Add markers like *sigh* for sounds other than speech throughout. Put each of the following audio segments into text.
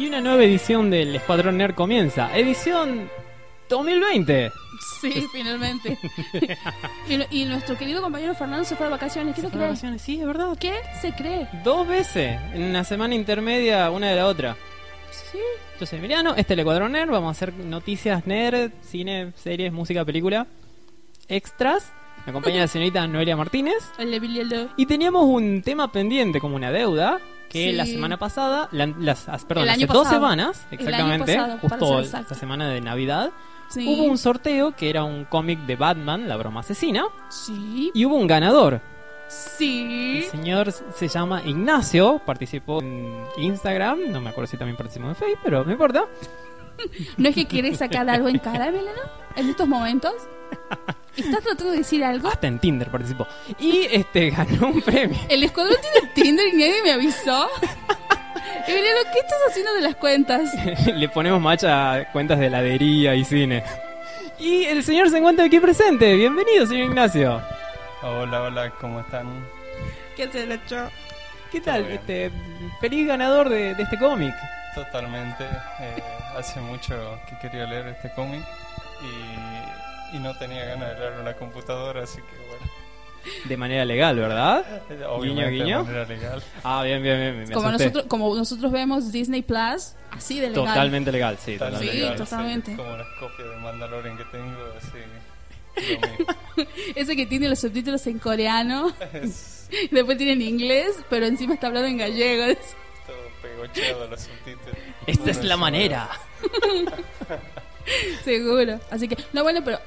Y una nueva edición del Escuadrón Nerd comienza. Edición 2020. Sí, finalmente. *laughs* y, y nuestro querido compañero Fernando se fue de vacaciones. ¿Qué ¿Se cree? vacaciones? Sí, es verdad. ¿Qué se cree? Dos veces en una semana intermedia, una de la otra. Sí. Yo soy Emiliano, este es el Ecuador Nerd. Vamos a hacer noticias nerd, cine, series, música, película, extras. Me acompaña la señorita Noelia Martínez. El Emiliano. Y teníamos un tema pendiente, como una deuda, que Sí. la semana pasada, la- las, as- perdón, hace dos semanas, exactamente, pasado, justo esta semana de Navidad, Sí. hubo un sorteo que era un cómic de Batman, La Broma Asesina, Sí. y hubo un ganador. Sí. El señor se llama Ignacio, participó en Instagram, no me acuerdo si también participó en Facebook, pero no importa. *laughs* ¿No es que quieres sacar algo en cara, Emiliano? En estos momentos. *laughs* ¿Estás tratando de decir algo? Hasta en Tinder participó. Y este ganó un premio. El escuadrón tiene Tinder y nadie me avisó. Emiliano, ¿qué estás haciendo de las cuentas? *laughs* Le ponemos macha a cuentas de heladería y cine. Y el señor se encuentra aquí presente. Bienvenido, señor Ignacio. Hola, hola, ¿cómo están? ¿Qué se le echó? ¿Qué tal? Este, feliz ganador de, de este cómic. Totalmente. eh, hace mucho que quería leer este cómic y, y no tenía ganas de leerlo en la computadora, así que bueno. De manera legal, ¿verdad? Obviamente guiño. de manera legal. Ah, bien, bien, bien. me Como asusté. nosotros, como nosotros vemos Disney Plus, así de legal. Totalmente legal, sí, totalmente Sí, legal. totalmente. Como las copias de Mandalorian que tengo, así. *laughs* Ese que tiene los subtítulos en coreano, es *laughs* después tiene en inglés, pero encima está hablando en gallego. *laughs* todo pegocheado los subtítulos. Esta es la manera. Seguro. Así que, no, bueno, pero.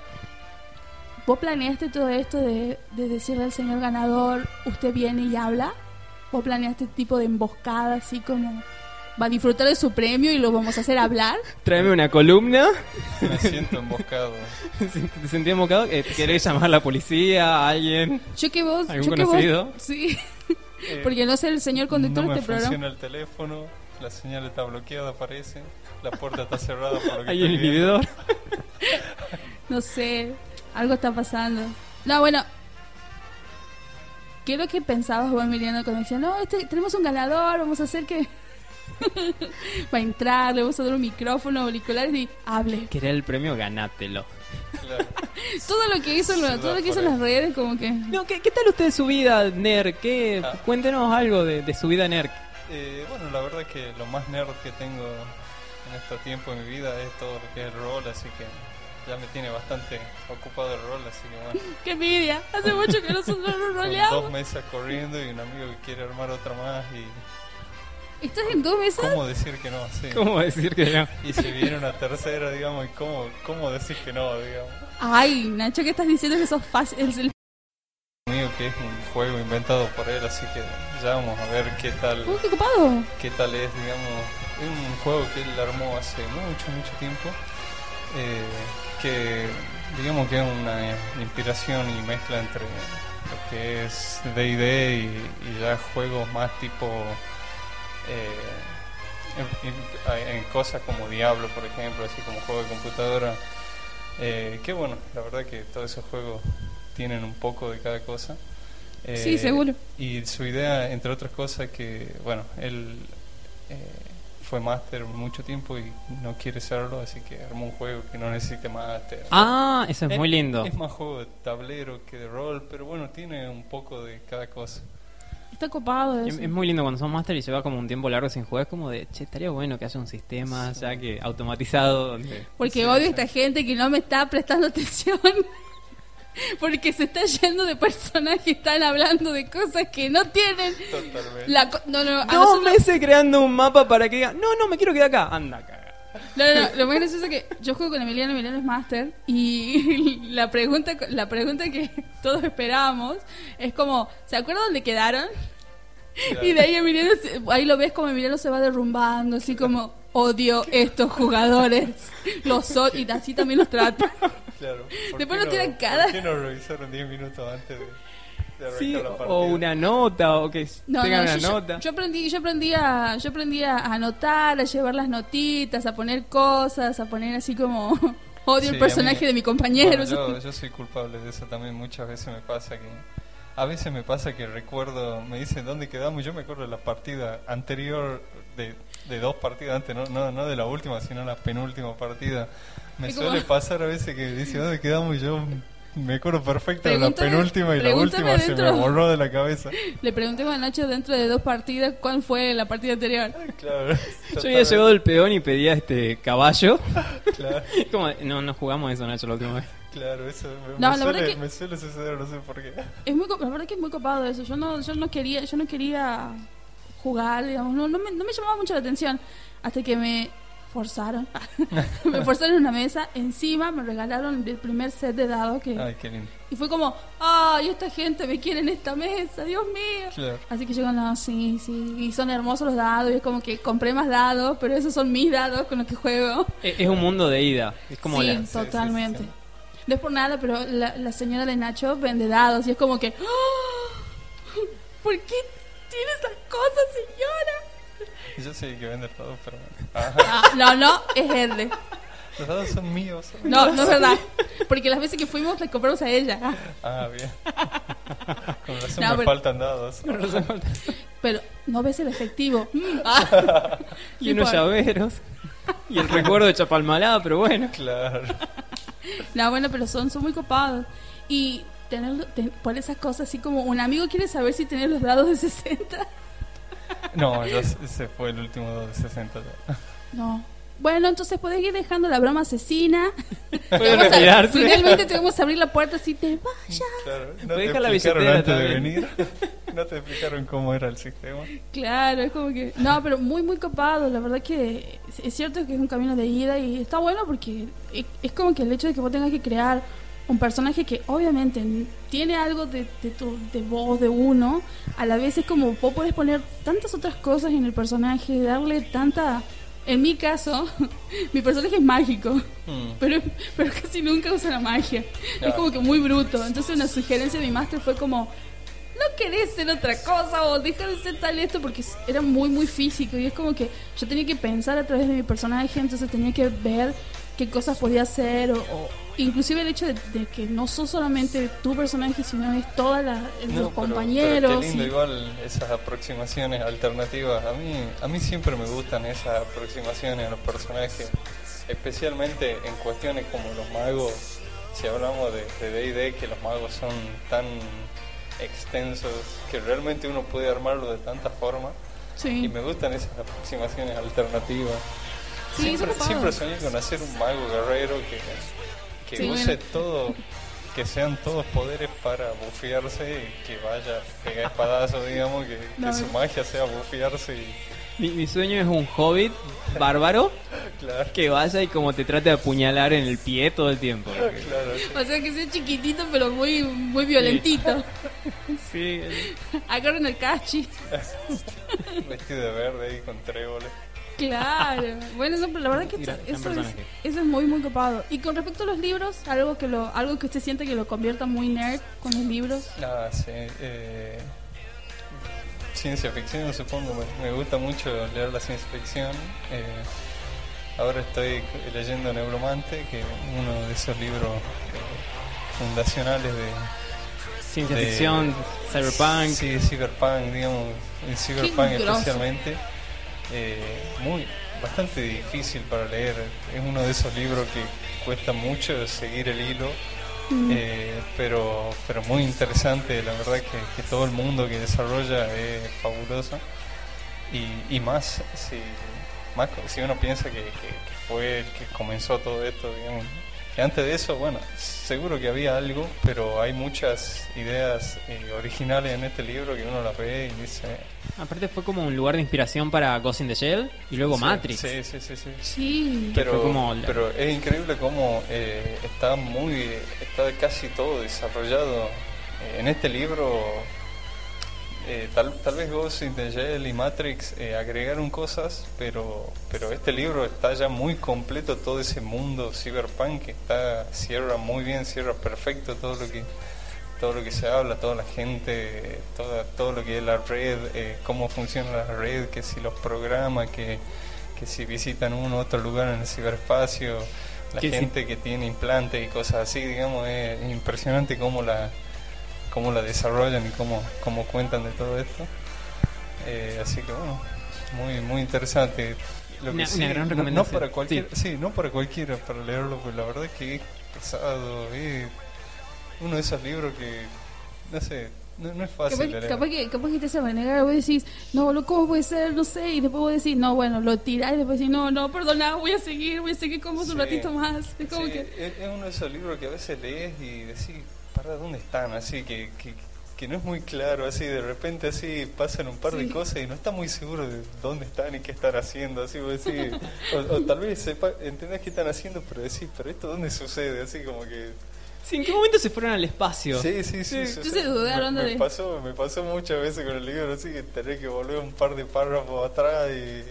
¿Vos planeaste todo esto de, de decirle al señor ganador, usted viene y habla? ¿Vos planeaste este tipo de emboscada así como. Va a disfrutar de su premio y lo vamos a hacer hablar? *laughs* Tráeme una columna. Me siento emboscado. *laughs* ¿Te sentí embocado? Eh, ¿Querés llamar a la policía, a alguien? Yo que vos. ¿Algún yo que conocido? vos. Sí. Eh, Porque no sé el señor conductor no de me este programa. funciona el teléfono, la señal está bloqueada, parece. La puerta está cerrada por lo que ¿Hay inhibidor? *laughs* No sé, algo está pasando. No, bueno. ¿Qué es lo que pensabas vos, Emiliano, cuando decían, no, este, tenemos un ganador, vamos a hacer que... *laughs* Va a entrar, le vamos a dar un micrófono, auriculares y hable. Querer el premio, ganátelo. Claro. *laughs* Todo lo que hizo, lo- todo lo que hizo en las redes, como que... No, ¿qué, qué tal usted su vida nerd? ¿Qué, Ah. Cuéntenos algo de, de su vida nerd. Eh, bueno, la verdad que lo más nerd que tengo en este tiempo de mi vida es todo lo que es el rol, así que ya me tiene bastante ocupado el rol, así que bueno. *laughs* ¡Qué envidia! Hace mucho que nosotros no *laughs* Con roleamos. dos mesas corriendo y un amigo que quiere armar otra más y... ¿Estás en dos mesas? ¿Cómo decir que no? Sí. *laughs* ¿Cómo decir que no? Y si viene una tercera, digamos, y cómo, cómo decir que no, digamos. Ay, Nacho, ¿qué estás diciendo que sos fácil? Es el... Mío que es un juego inventado por él, así que ya vamos a ver qué tal, ¡Uy, qué ocupado! qué tal es, digamos. Es un juego que él armó hace mucho, mucho tiempo, eh, que digamos que es una inspiración y mezcla entre lo que es D&D y, y ya juegos más tipo eh, en, cosas como Diablo, por ejemplo, así como juego de computadora. Eh, que bueno, la verdad que todos esos juegos tienen un poco de cada cosa. Eh, Sí, seguro. Y su idea, entre otras cosas, que bueno, él eh, fue máster mucho tiempo y no quiere serlo, así que armó un juego que no necesite máster. Ah, eso es muy lindo. Es más juego de tablero que de rol, pero bueno, tiene un poco de cada cosa. Está ocupado Es, eso. es muy lindo cuando son máster y lleva como un tiempo largo sin jugar. Es como de, che, estaría bueno que haya un sistema Sí. ya que automatizado donde... Porque Sí, odio a sí. esta gente que no me está prestando *laughs* atención. Porque se está yendo de personas que están hablando de cosas que no tienen. Totalmente. La co- no, no, a Dos nosotros- meses creando un mapa para que diga, no, no, me quiero quedar acá. Anda, caga. no, no, no, lo más gracioso es que yo juego con Emiliano, Emiliano es máster. Y *laughs* la pregunta, la pregunta que todos esperábamos es como: ¿se acuerdan dónde quedaron? Claro. Y de ahí Emiliano, se- ahí lo ves como Emiliano se va derrumbando, así como odio estos jugadores. Los o- y así también los trato. Claro. ¿Por Después qué no tiran cara. ¿Por qué no revisaron 10 minutos antes de, Sí, o una nota, o que No, tengan no, una yo, yo- nota. yo aprendí, yo aprendí a, yo aprendí a anotar, a llevar las notitas, a poner cosas, a poner así como *laughs* odio Sí, el personaje mí- de mi compañero. Bueno, yo, *laughs* yo soy culpable de eso también. Muchas veces me pasa que A veces me pasa que recuerdo, me dicen dónde quedamos, yo me acuerdo de la partida anterior, de, de dos partidas antes, no, no, no de la última, sino la penúltima partida. Me suele pasar a veces que dice dónde quedamos y yo me acuerdo perfecto de la penúltima y la última se me borró de la cabeza. Le pregunté a Nacho dentro de dos partidas cuál fue la partida anterior. Claro. Yo había llegado el peón y pedía este caballo. *laughs* Claro, *laughs* Como, no, no jugamos eso, Nacho, la última vez. Claro, eso me, No, me la verdad suele, que- me suele suceder, no sé por qué. *laughs* Es muy, la verdad que es muy copado eso. Yo no, yo no quería, yo no quería jugar, digamos, no, no me, no me llamaba mucho la atención hasta que me forzaron, *laughs* me forzaron en una mesa, encima me regalaron el primer set de dados que Ay, qué lindo. y fue como, ay, esta gente me quiere en esta mesa, Dios mío. Claro. Así que yo no, sí, sí, y son hermosos los dados, y es como que compré más dados, pero esos son mis dados con los que juego. Es, es un mundo de ida. Es como sí, la. sí, totalmente. sí. No es por nada, pero la, la señora de Nacho vende dados y es como que, ¡Ah! ¿por qué tiene esas cosas, señora? Yo sé que vende todo, pero... Ah, no, no, es Erde. Los dados son míos. No, no es verdad. Porque las veces que fuimos le compramos a ella. Ah, bien. Con razón No, me pero- faltan dados. Pero no ves el efectivo. Mm, ah. Y unos Sí, por- llaveros. Y el recuerdo de Chapalmalada, pero bueno. Claro. *laughs* No, bueno, pero son, son muy copados. Y tener, ten- por esas cosas así como un amigo quiere saber si tenés los dados de 60. *laughs* No, ese fue el último dado de 60 ya. No. Bueno, entonces puedes ir dejando la broma asesina. *laughs* A- finalmente te vamos a abrir la puerta si te vayas. Claro. No Puede te dejar la explicaron antes de venir. *laughs* No te explicaron cómo era el sistema. Claro, es como que... No, pero muy, muy copado. La verdad que es- cierto que es un camino de ida y está bueno porque es, es como que el hecho de que vos tengas que crear un personaje que obviamente n- tiene algo de, de, tu, de voz, de uno, a la vez es como vos podés poner tantas otras cosas en el personaje, darle tanta... En mi caso, *laughs* mi personaje es mágico, Mm. pero, pero casi nunca usa la magia. Es como que muy bruto. Entonces una sugerencia de mi máster fue como, no querés ser otra cosa o dejar de ser tal esto porque era muy muy físico y es como que yo tenía que pensar a través de mi personaje entonces tenía que ver qué cosas podía hacer o, o inclusive el hecho de, de que no sos solamente tu personaje sino es toda la No, los compañeros pero qué lindo y- igual esas aproximaciones alternativas. A mí, a mí siempre me gustan esas aproximaciones a los personajes, especialmente en cuestiones como los magos. Si hablamos de de D&D, que los magos son tan extensos que realmente uno puede armarlo de tantas formas. sí, Y me gustan esas aproximaciones alternativas. Sí, siempre, siempre soñé con hacer un mago guerrero que, que Sí, use bueno. todo, que sean todos poderes para bufearse y que vaya a pegar espadazo, digamos, que, su magia sea bufearse y Mi, mi sueño es un hobbit bárbaro *laughs* claro, que vaya y como te trate de apuñalar en el pie todo el tiempo. *laughs* claro, sí. o sea que sea chiquitito pero muy muy violentito Sí, agarren el cachi *laughs* vestido de verde ahí con tréboles. Claro, bueno, eso, pero la verdad que esto- eso, es, personaje. eso es muy muy copado. Y con respecto a los libros, algo que lo algo que usted siente que lo convierta muy nerd con los libros. Ah, sí. eh, ciencia ficción, supongo. Me, me gusta mucho leer la ciencia ficción. eh, ahora estoy leyendo Neuromante, que es uno de esos libros eh, fundacionales de, ciencia ficción, cyberpunk. Sí, cyberpunk, digamos, en cyberpunk grosso. Eh, muy bastante difícil para leer. Es uno de esos libros que cuesta mucho seguir el hilo. Mm. Eh, pero pero muy interesante, la verdad que, que todo el mundo que desarrolla es fabuloso y, y más si más si uno piensa que, que- que fue el que comenzó todo esto, digamos, antes de eso, bueno, seguro que había algo, pero hay muchas ideas eh, originales en este libro que uno las ve y dice... Aparte fue como un lugar de inspiración para Ghost in the Shell y luego sí, Matrix. Sí, sí, sí, sí. Sí. Pero, fue como pero es increíble cómo eh, está muy está casi todo desarrollado Eh, en este libro eh, tal, tal vez Ghost in the Shell y Matrix eh, agregaron cosas pero pero este libro está ya muy completo todo ese mundo cyberpunk que está cierra muy bien cierra perfecto todo lo que todo lo que se habla, toda la gente, toda, todo lo que es la red, eh, cómo funciona la red, que si los programas, que, que si visitan uno u otro lugar en el ciberespacio, la gente que tiene implantes y cosas así, digamos, es impresionante cómo la cómo la desarrollan y cómo, cómo cuentan de todo esto. Eh, así que bueno, muy, muy interesante. Lo que Una- sí, una gran no- no, recomendación. para cualquiera, sí. no para cualquiera para leerlo, pues la verdad es que es pesado, es uno de esos libros que, no sé, no, no es fácil Capaz, leer. capaz que, capaz que te hace renegar, vos decís, no, ¿cómo puede ser? No sé, y después vos decís, no, bueno, lo tirás y después decís, no, no, perdona, voy a seguir, voy a seguir como un Sí. ratito más. Es como Sí, que, es, es uno de esos libros que a veces lees y decís, ¿para dónde están? Así que, que, que no es muy claro, así de repente así pasan un par de cosas y no está muy seguro de dónde están y qué están haciendo, así vos decís, o, o tal vez sepa, entendés qué están haciendo, pero decís, ¿pero esto dónde sucede? Así como que... Sí, ¿En qué momento se fueron al espacio? Sí, sí, sí. Entonces me, me pasó, me pasó muchas veces con el libro, así que tenés que volver un par de párrafos atrás y,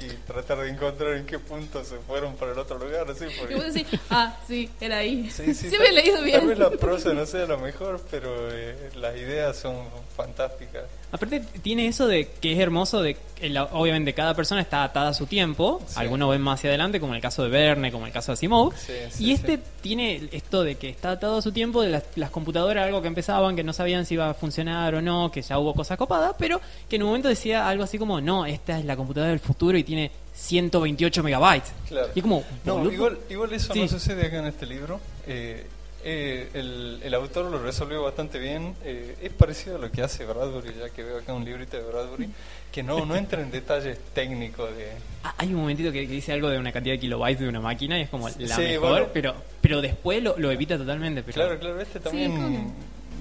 y tratar de encontrar en qué punto se fueron para el otro lugar, así, porque... y vos decís, ah, sí, era ahí. Sí, Sí, sí, me he tal- leído Tal bien. vez la prosa no sea lo mejor, pero eh, las ideas son fantásticas. Aparte tiene eso de que es hermoso de que la- obviamente cada persona está atada a su tiempo, Sí. algunos ven más hacia adelante como en el caso de Verne, como en el caso de Asimov, Sí, sí, y este sí. tiene esto de que está atado a su tiempo de las, las computadoras, algo que empezaban, que no sabían si iba a funcionar o no, que ya hubo cosas copadas, pero que en un momento decía algo así como, no, esta es la computadora del futuro y tiene 128 megabytes. Claro. Y como, No, igual, igual eso Sí. no sucede acá en este libro. Eh, eh, el, el autor lo resolvió bastante bien. Eh, es parecido a lo que hace Bradbury, ya que veo acá un librito de Bradbury, que no, no entra en detalles técnicos de... *laughs* Ah, Hay un momentito que, que dice algo de una cantidad de kilobytes de una máquina y es como la Sí, mejor, bueno. pero pero después lo, lo evita totalmente. Pero Claro, claro, este también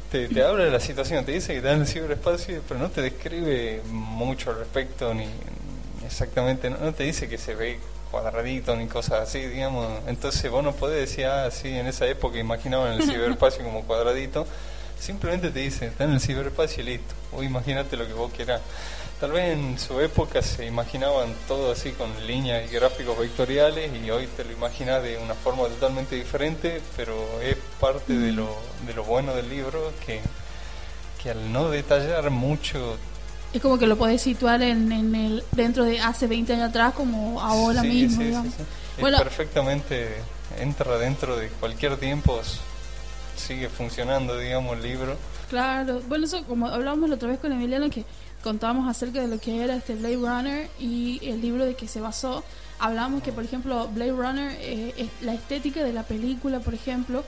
te, te habla de la situación, te dice que está en el ciberespacio, pero no te describe mucho al respecto, ni exactamente, no, te dice que se ve cuadradito ni cosas así, digamos. Entonces vos no podés decir, ah, sí, en esa época imaginaban el ciberespacio como cuadradito. Simplemente te dice, está en el ciberespacio y listo. O imagínate lo que vos quieras. Tal vez en su época se imaginaban todo así con líneas y gráficos vectoriales y hoy te lo imaginas de una forma totalmente diferente, pero es parte de lo, de lo bueno del libro que, que al no detallar mucho... Es como que lo podés situar en, en el dentro de hace 20 años atrás como ahora Sí, mismo, sí, sí, Bueno. perfectamente entra dentro de cualquier tiempo, sigue funcionando, digamos, el libro. Claro, bueno, eso como hablábamos la otra vez con Emiliano que contábamos acerca de lo que era este Blade Runner y el libro de que se basó. Hablábamos que, por ejemplo, Blade Runner, eh, es la estética de la película, por ejemplo,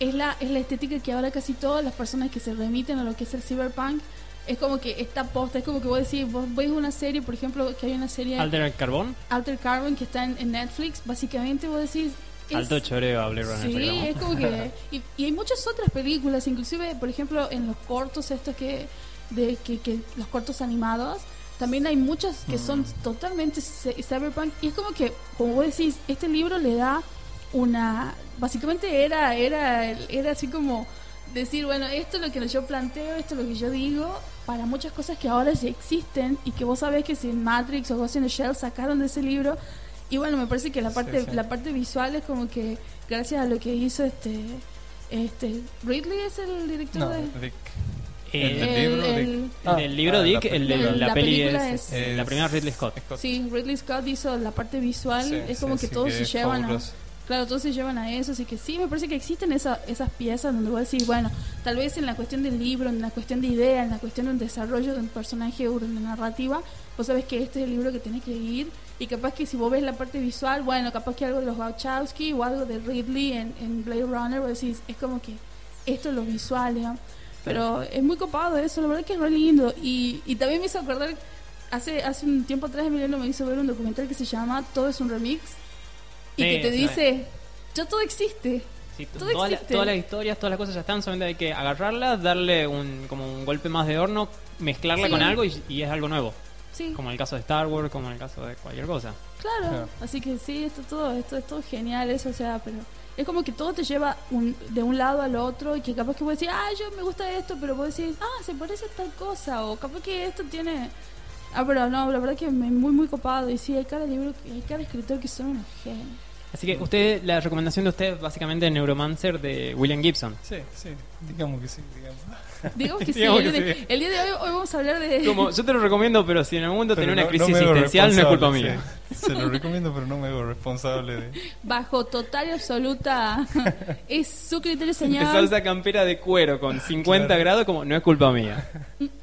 es la, es la estética que ahora casi todas las personas que se remiten a lo que es el cyberpunk, es como que está posta, es como que vos decís, vos ves una serie, por ejemplo, que hay una serie Alter Carbón, Alter Carbon que está en, en Netflix, básicamente vos decís... es- alto choreo Runner. Sí, es como que... *laughs* Y, y hay muchas otras películas, inclusive, por ejemplo, en los cortos estos que... de que, que los cortos animados, también hay muchas que son totalmente ce- cyberpunk. Y es como que, como vos decís, este libro le da una... Básicamente era, era, era así como decir, bueno, esto es lo que yo planteo, esto es lo que yo digo, para muchas cosas que ahora ya existen y que vos sabés que si en Matrix o Ghost in the Shell sacaron de ese libro. Y bueno, me parece que la parte, Sí, sí. la parte visual es como que gracias a lo que hizo este este Ridley es el director No, de Dick. Eh, El el, del libro, el- Dick. el del libro Ah, Dick, la el la, La peli película es, es- la primera Ridley Scott. Scott. Sí, Ridley Scott hizo la parte visual, Sí, es como sí, que sí, todos se llevan a. Claro, todos se llevan a eso, así que sí, me parece que existen esa- esas piezas donde voy a decir, bueno, tal vez en la cuestión del libro, en la cuestión de idea, en la cuestión del desarrollo de un personaje o de una narrativa, vos sabes que este es el libro que tenés que ir y capaz que si vos ves la parte visual, bueno, capaz que algo de los Wachowski o algo de Ridley en, en Blade Runner, vos decís, es como que esto es lo visual, digamos. Pero es muy copado eso, la verdad que es re lindo. Y, y también me hizo acordar, hace, hace un tiempo atrás Emiliano me hizo ver un documental que se llama Todo es un remix. Y Sí, que te dice, ya todo existe. Sí, Todo toda la- existe. todas las historias, todas las cosas ya están, solamente hay que agarrarlas, darle un, como un golpe más de horno, mezclarla Sí. con algo y, y es algo nuevo. Sí, Como en el caso de Star Wars, como en el caso de cualquier cosa. claro. Claro. Así que sí, esto todo, esto es todo genial, eso, o sea, pero es como que todo te lleva un- de un lado al otro y que capaz que vos decís, ah, yo me gusta esto, pero vos decís, ah, se parece a tal cosa, o capaz que esto tiene... Ah, pero no, la verdad que me muy, muy copado. Y sí, hay cada libro, hay cada escritor que son unos genios. Así que usted, la recomendación de usted es básicamente Neuromancer de William Gibson. Sí, sí, digamos que sí, digamos. Digamos que *laughs* sí. Digamos el, que día de, sí. el día de hoy, hoy vamos a hablar de. Como, yo te lo recomiendo, pero si en algún momento Pero tenés una crisis no existencial, no es culpa mía. sí. Se lo recomiendo, pero no me hago responsable de... Bajo total y absoluta. *laughs* es su criterio, señor. Empezar esa campera de cuero con 50 Claro. grados, como no es culpa mía.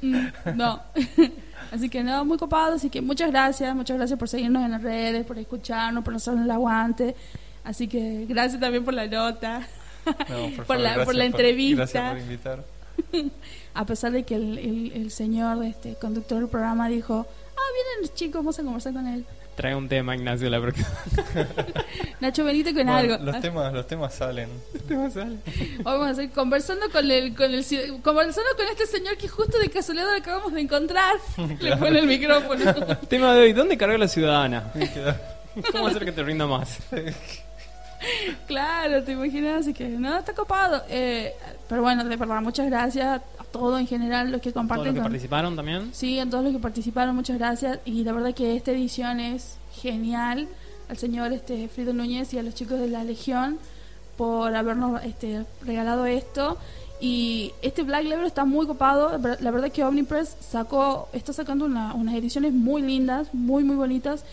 Mm, no. *laughs* Así que no, muy copado. Así que muchas gracias. Muchas gracias por seguirnos en las redes, por escucharnos, por hacernos el aguante. Así que gracias también por la nota. No, Por *laughs* por, favor, la- gracias por la entrevista. Gracias por invitar. *laughs* A pesar de que el, el- el señor, este conductor del programa, dijo: Ah, vienen los chicos, vamos a conversar con él. Trae un tema, Ignacio, la próxima. *laughs* Nacho Benito con Bueno, algo. Los temas, los temas salen. Hoy *laughs* vamos a hacer conversando con el, con el conversando con este señor que justo de casualidad lo acabamos de encontrar. *laughs* Le pone el micrófono. Tema de hoy, ¿dónde carga la ciudadana? ¿Cómo hacer que te rinda más? claro, te imaginas, así que no, está copado. Eh, pero bueno, de verdad, muchas gracias a todos en general los que Todos los comparten que participaron también. Sí, a todos los que participaron, muchas gracias. Y la verdad que esta edición es genial. Al señor este Frido Núñez y a los chicos de la Legión por habernos este, regalado esto. Y este Black Label está muy copado. La verdad que Omnipress sacó, está sacando una- unas ediciones muy lindas, muy, muy bonitas.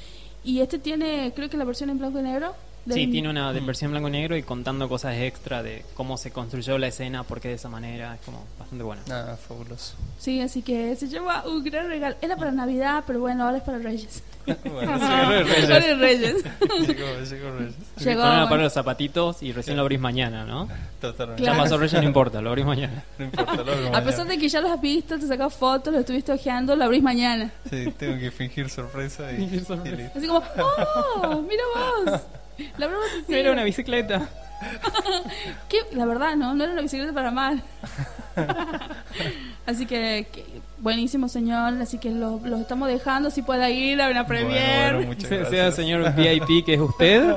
Y este tiene, creo que la versión en blanco y negro. Sí, Del- tiene una de versión blanco y negro y contando cosas extra de cómo se construyó la escena, por qué de esa manera. Es como bastante bueno. Nada, fabuloso. Sí, así que se lleva un gran regalo. Era para Navidad, pero bueno, ahora es para Reyes. *laughs* Bueno, Reyes. llegó Ahora es Reyes. Llegó, llegó Reyes. *laughs* Llegó, bueno. parar los zapatitos y recién lo abrís mañana, ¿no? Totalmente. Claro. Ya pasó Reyes, no *laughs* importa, lo abrís mañana. No importa, lo hago A pesar mañana. de que ya los has visto, te sacas fotos, los estuviste ojeando, lo abrís mañana. Sí, tengo que fingir sorpresa y, Fingir sorpresa. y. Así como, ¡oh! ¡Mira vos! La broma se sigue. Era una bicicleta. *laughs* ¿Qué? La verdad, ¿no? No era una bicicleta para mal. *laughs* así que, que buenísimo, señor. Así que lo, lo estamos dejando. Si pueda ir a una premier. Bueno, bueno. Sea señor *laughs* VIP que es usted.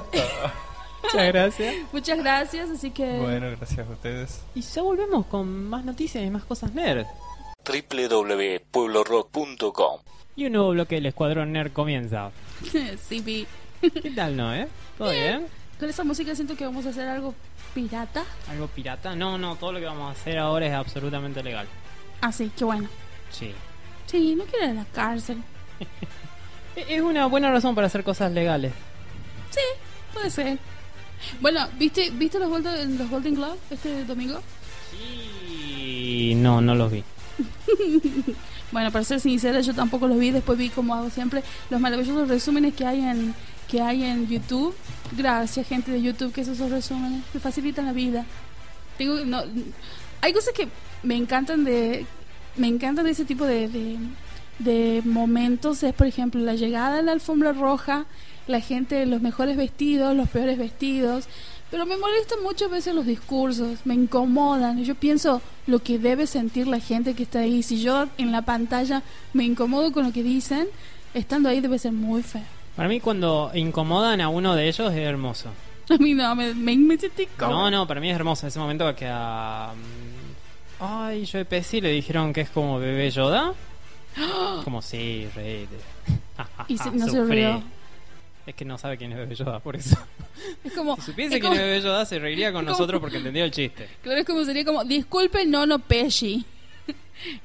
Muchas gracias. Muchas gracias. Así que, Bueno, gracias a ustedes. Y ya volvemos con más noticias y más cosas nerd. www.pueblorock.com Y un nuevo bloque del Escuadrón Nerd comienza. sí, vi. ¿Qué tal, no, eh? ¿Todo bien? Con esa música siento que vamos a hacer algo pirata. ¿Algo pirata? No, no, todo lo que vamos a hacer ahora es absolutamente legal. Así que bueno. Sí. Sí, no quiero ir a la cárcel. *laughs* Es una buena razón para hacer cosas legales. Sí, puede ser. Bueno, ¿viste, ¿viste los, Golden, los Golden Globes este domingo? Sí. No, no los vi. *laughs* Bueno, para ser sincera, yo tampoco los vi. Después vi, como hago siempre, los maravillosos resúmenes que hay en que hay en YouTube. Gracias, gente de YouTube, que esos resúmenes me facilitan la vida. Tengo, no, hay cosas que me encantan de me encantan de ese tipo de, de, de momentos. Es, por ejemplo, la llegada a la alfombra roja, la gente, los mejores vestidos, los peores vestidos. Pero me molestan muchas veces los discursos, me incomodan. Yo pienso lo que debe sentir la gente que está ahí. Si yo en la pantalla me incomodo con lo que dicen, estando ahí debe ser muy feo. Para mí, cuando incomodan a uno de ellos, es hermoso. A mí no, me, me, me sentí No, no, para mí es hermoso. Ese momento que a. mm, Ay, Joe Pesci le dijeron que es como bebé Yoda. *gasps* Como sí, rey. Y se- no se rió. Es que no sabe quién es bebé Yoda, por eso. *laughs* Es como, Si supiese es quién es bebé Yoda, se reiría con *laughs* como- nosotros porque entendió el chiste. Claro, es como sería como, disculpe, no, no, Pesci.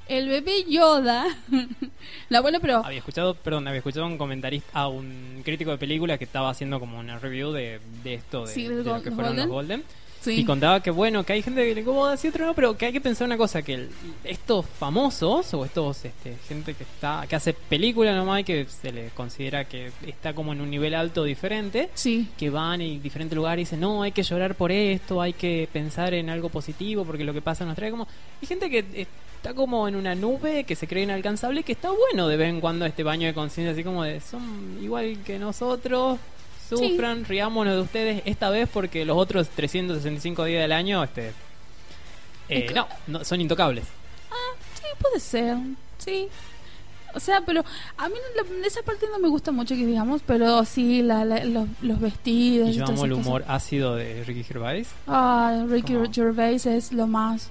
El bebé Yoda. *laughs* La buena, pero Había escuchado, perdón, había escuchado a un comentarista, a un crítico de película que estaba haciendo como una review de, de esto, de, Sí, del de lo que fueron Golden. los Golden. Sí. Y contaba que bueno, que hay gente que le incomoda así otro no, pero que hay que pensar una cosa, que el- estos famosos o estos este, gente que está que hace películas nomás y que se le considera que está como en un nivel alto diferente, Sí, que van en diferentes lugares y dicen, "No, hay que llorar por esto, hay que pensar en algo positivo porque lo que pasa nos trae como hay gente que está como en una nube que se cree inalcanzable que está bueno de vez en cuando este baño de conciencia así como de son igual que nosotros sufran, riámonos de ustedes esta vez porque los otros 365 días del año este eh, no, no, son intocables. sí, puede ser. Sí. O sea, pero a mí la- esa parte no me gusta mucho que digamos, pero sí, la, la- los, los vestidos. Y yo todas amo el humor ácido de Ricky Gervais. Ah, Ricky Gervais es lo más.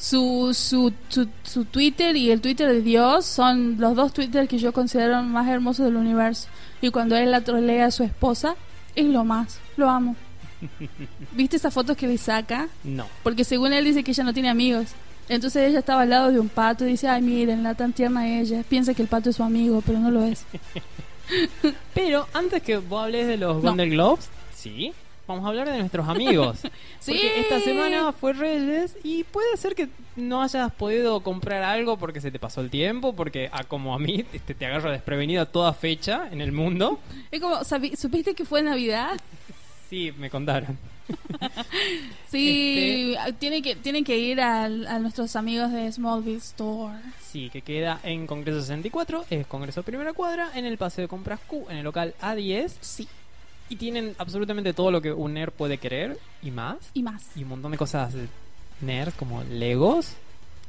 Su, su, su, su Twitter y el Twitter de Dios son los dos Twitter que yo considero más hermosos del universo. Y cuando él la trolea a su esposa, Es lo más, lo amo. *laughs* ¿Viste esas fotos que le saca? No. Porque según él dice que ella no tiene amigos. Entonces ella estaba al lado de un pato y dice, ay miren, la tan tierna ella. Piensa que el pato es su amigo, pero no lo es. *laughs* Pero antes que vos hables de los No. Golden Globes, sí, vamos a hablar de nuestros amigos. *laughs* Sí. Porque esta semana fue Reyes y puede ser que no hayas podido comprar algo porque se te pasó el tiempo, porque a como a mí este, te agarra desprevenido a toda fecha en el mundo. Es como, ¿sabi- ¿supiste que fue Navidad? Sí, me contaron. *laughs* Sí, tiene que tienen que ir al- a, nuestros amigos de Smallville Store. Sí, que queda en Congreso 64, es Congreso Primera Cuadra, en el Paseo de Compras Q, en el local A10. Sí. Y tienen absolutamente todo lo que un nerd puede querer y más. Y más. Y un montón de cosas nerd como Legos.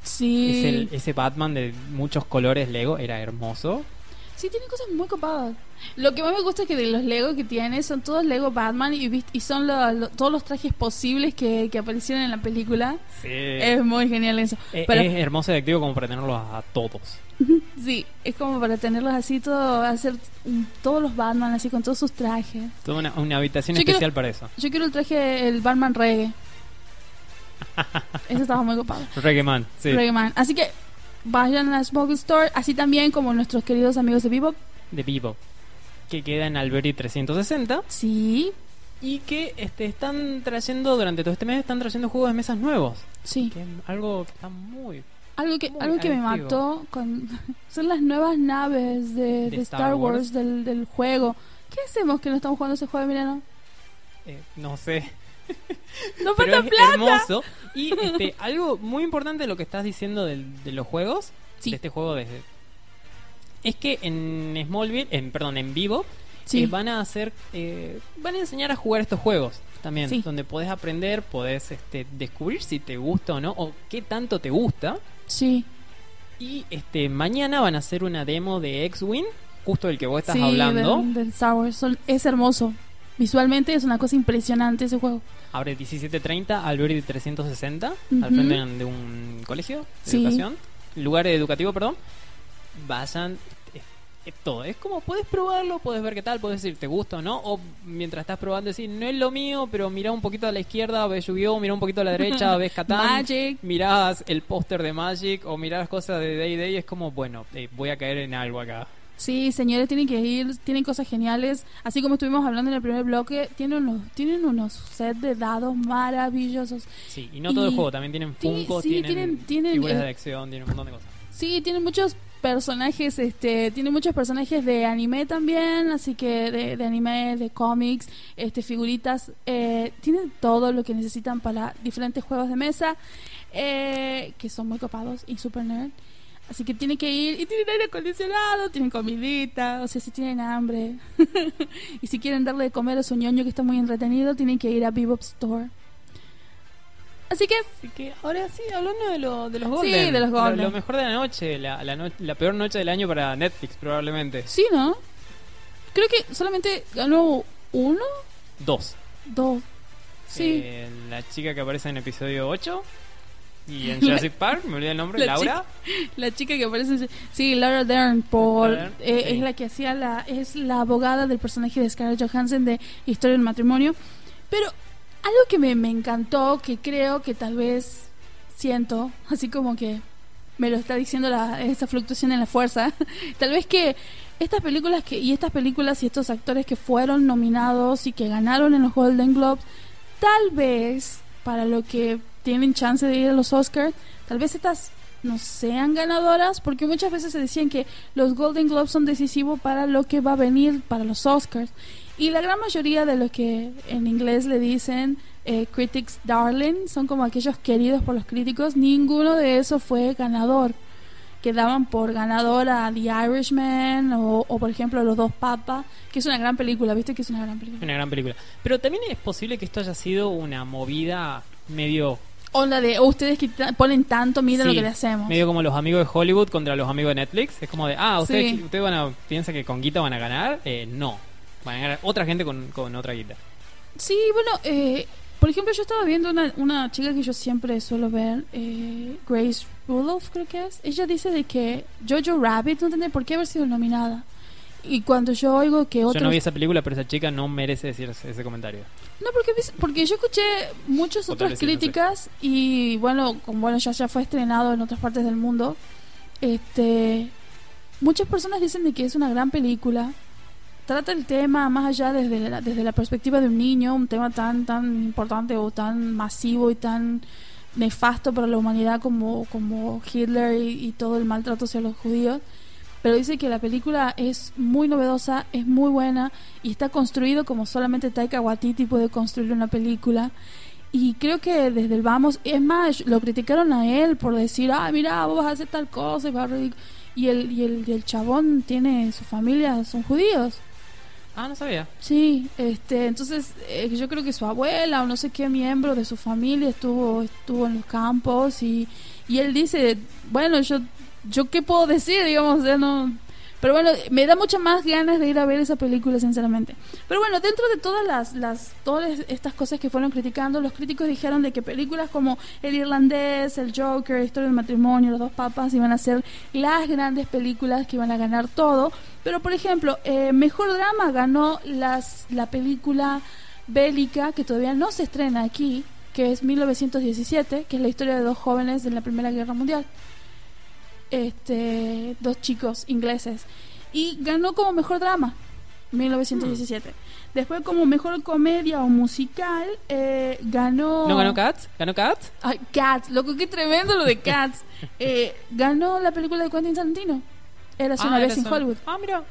Sí. Es el- ese Batman de muchos colores Lego era hermoso. Sí, tiene cosas muy copadas. Lo que más me gusta es que de los Lego que tiene son todos Lego Batman y, y son lo- lo- todos los trajes posibles que, que aparecieron en la película. Sí. Es muy genial eso. Eh, Pero es hermoso y activo como para tenerlos a todos. *laughs* sí, es como para tenerlos así, todo, hacer todos los Batman así con todos sus trajes. Toda una, una habitación Yo quiero- especial para eso. Yo quiero el traje, el Batman Reggae. *laughs* Ese estaba muy copado. Reggae Man, sí. Reggae Man. Así que vayan a Smoggle Store, así también como nuestros queridos amigos de Bebop. De Vivo. Que queda en Alberti 360. Sí, Y que este, están trayendo, durante todo este mes, están trayendo juegos de mesas nuevos. sí. Que algo que está muy... Algo que, Muy algo que me mató con, *laughs* son las nuevas naves de, de Star Star, Wars, Wars. del, del juego. ¿Qué hacemos que no estamos jugando ese juego, Emiliano? eh, no sé. ¡No falta es plata! hermoso. Y este, algo muy importante de lo que estás diciendo de los juegos, Sí. de este juego desde... Es que en Smallville, en, perdón, en vivo, Sí. eh, van a hacer, eh, van a enseñar a jugar estos juegos también, Sí. donde podés aprender, podés este, descubrir si te gusta o no, o qué tanto te gusta. Sí. Y este mañana van a hacer una demo de X-Wing, justo del que vos estás sí, hablando. Del. Son- es hermoso. Visualmente es una cosa impresionante ese juego. Abre 17.30 al Verde 360, al Ujú. frente de un colegio de Sí. educación, lugar educativo, perdón. Vayan, es, es todo. Es como puedes probarlo, puedes ver qué tal, puedes decir te gusta o no, o mientras estás probando decir no es lo mío, pero mira un poquito a la izquierda, ves Yu-Gi-Oh, mira un poquito a la derecha, *laughs* ves Catán, Magic. mirás el póster de Magic o mirás cosas de Day Day, es como bueno, eh, voy a caer en algo acá. Sí, señores, tienen que ir, tienen cosas geniales. Así como estuvimos hablando en el primer bloque, tienen unos, tienen unos sets de dados maravillosos. Sí, y no todo el Y- juego, también tienen Sí, Funkos, sí, tienen, tienen- tienen, figuras eh, de acción, tienen un montón de cosas. Sí, tiene muchos personajes, este, tiene muchos personajes de anime también, así que de, de anime, de cómics, este, figuritas, eh, tienen todo lo que necesitan para diferentes juegos de mesa, eh, que son muy copados y super nerd. Así que tienen que ir y tienen aire acondicionado, tienen comidita, o sea, si tienen hambre. *laughs* y si quieren darle de comer a su ñoño que está muy entretenido, tienen que ir a Bebop Store. Así que Así que ahora sí, hablando de, lo, de los Sí, Golden. de los lo- Golden. Lo, mejor de la noche, la, la, no- la peor noche del año para Netflix, probablemente. Sí, ¿no? Creo que solamente ganó uno, Dos. dos. Sí. Eh, la chica que aparece en episodio 8 y en *laughs* Jurassic Park, me olvidé el nombre, la Laura. La chica que aparece, sí, Laura Dern, por, Dern, eh, sí. es la que hacía la, es la abogada del personaje de Scarlett Johansson de Historia del Matrimonio. Pero algo que me, me encantó, que creo que tal vez siento, así como que me lo está diciendo la, esa fluctuación en la fuerza, *laughs* tal vez que estas películas que y estas películas y estos actores que fueron nominados y que ganaron en los Golden Globes, tal vez para lo que tienen chance de ir a los Oscars, tal vez estas no sean ganadoras, porque muchas veces se decían que los Golden Globes son decisivos para lo que va a venir para los Oscars. Y la gran mayoría de los que en inglés le dicen eh, critics darling son como aquellos queridos por los críticos, ninguno de esos fue ganador. Quedaban por ganador a The Irishman o, o, por ejemplo Los Dos Papas, que es una gran película, ¿viste que es una gran película? Una gran película. Pero también es posible que esto haya sido una movida medio. Onda de, oh, ustedes que ponen tanto, miren lo sí, que le hacemos. Medio como los amigos de Hollywood contra los amigos de Netflix. Es como de, ah, ustedes, Sí. ustedes van a, piensan que con guita van a ganar. Eh, no. Van a ganar otra gente con, con otra guita. Sí, bueno, eh, por ejemplo, yo estaba viendo una, una chica que yo siempre suelo ver, eh, Grace Rudolph creo que es. Ella dice de que Jojo Rabbit no tiene por qué haber sido nominada. Y cuando yo oigo que otros... Yo no vi esa película, pero esa chica no merece decir ese, comentario. No, porque, porque yo escuché muchas otras no sé. críticas y bueno, como bueno ya, ya fue estrenado en otras partes del mundo. Este, muchas personas dicen de que es una gran película. Trata el tema más allá desde la, desde la perspectiva de un niño, un tema tan tan importante o tan masivo y tan nefasto para la humanidad como, como Hitler y, y todo el maltrato hacia los judíos. Pero dice que la película es muy novedosa, es muy buena y está construido como solamente Taika Waititi puede construir una película. Y creo que desde el vamos, es más, lo criticaron a él por decir, ah, mira, vos vas a hacer tal cosa. Y, ridic-". y, el, y, el, y el chabón tiene su familia, son judíos. Ah, no sabía. Sí, este, entonces eh, yo creo que su abuela o no sé qué miembro de su familia estuvo estuvo en los campos y, y él dice, bueno, yo yo qué puedo decir, digamos, o no pero bueno, me da muchas más ganas de ir a ver esa película, sinceramente. Pero bueno, dentro de todas las, las todas estas cosas que fueron criticando, los críticos dijeron de que películas como El Irlandés, El Joker, Historia del Matrimonio, Los Dos Papas iban a ser las grandes películas que iban a ganar todo. Pero por ejemplo, eh, Mejor Drama ganó las, la película bélica que todavía no se estrena aquí, que es 1917, que es la historia de dos jóvenes en la Primera Guerra Mundial este, dos chicos ingleses. Y ganó como mejor drama, 1917. Después como mejor comedia o musical, eh, ganó... ¿No ganó Cats? ¿Ganó Cats? Ay, Cats, loco, qué tremendo lo de Cats. *laughs* Eh, ganó la película de Quentin Tarantino. Era una vez en Hollywood. Ah, mira.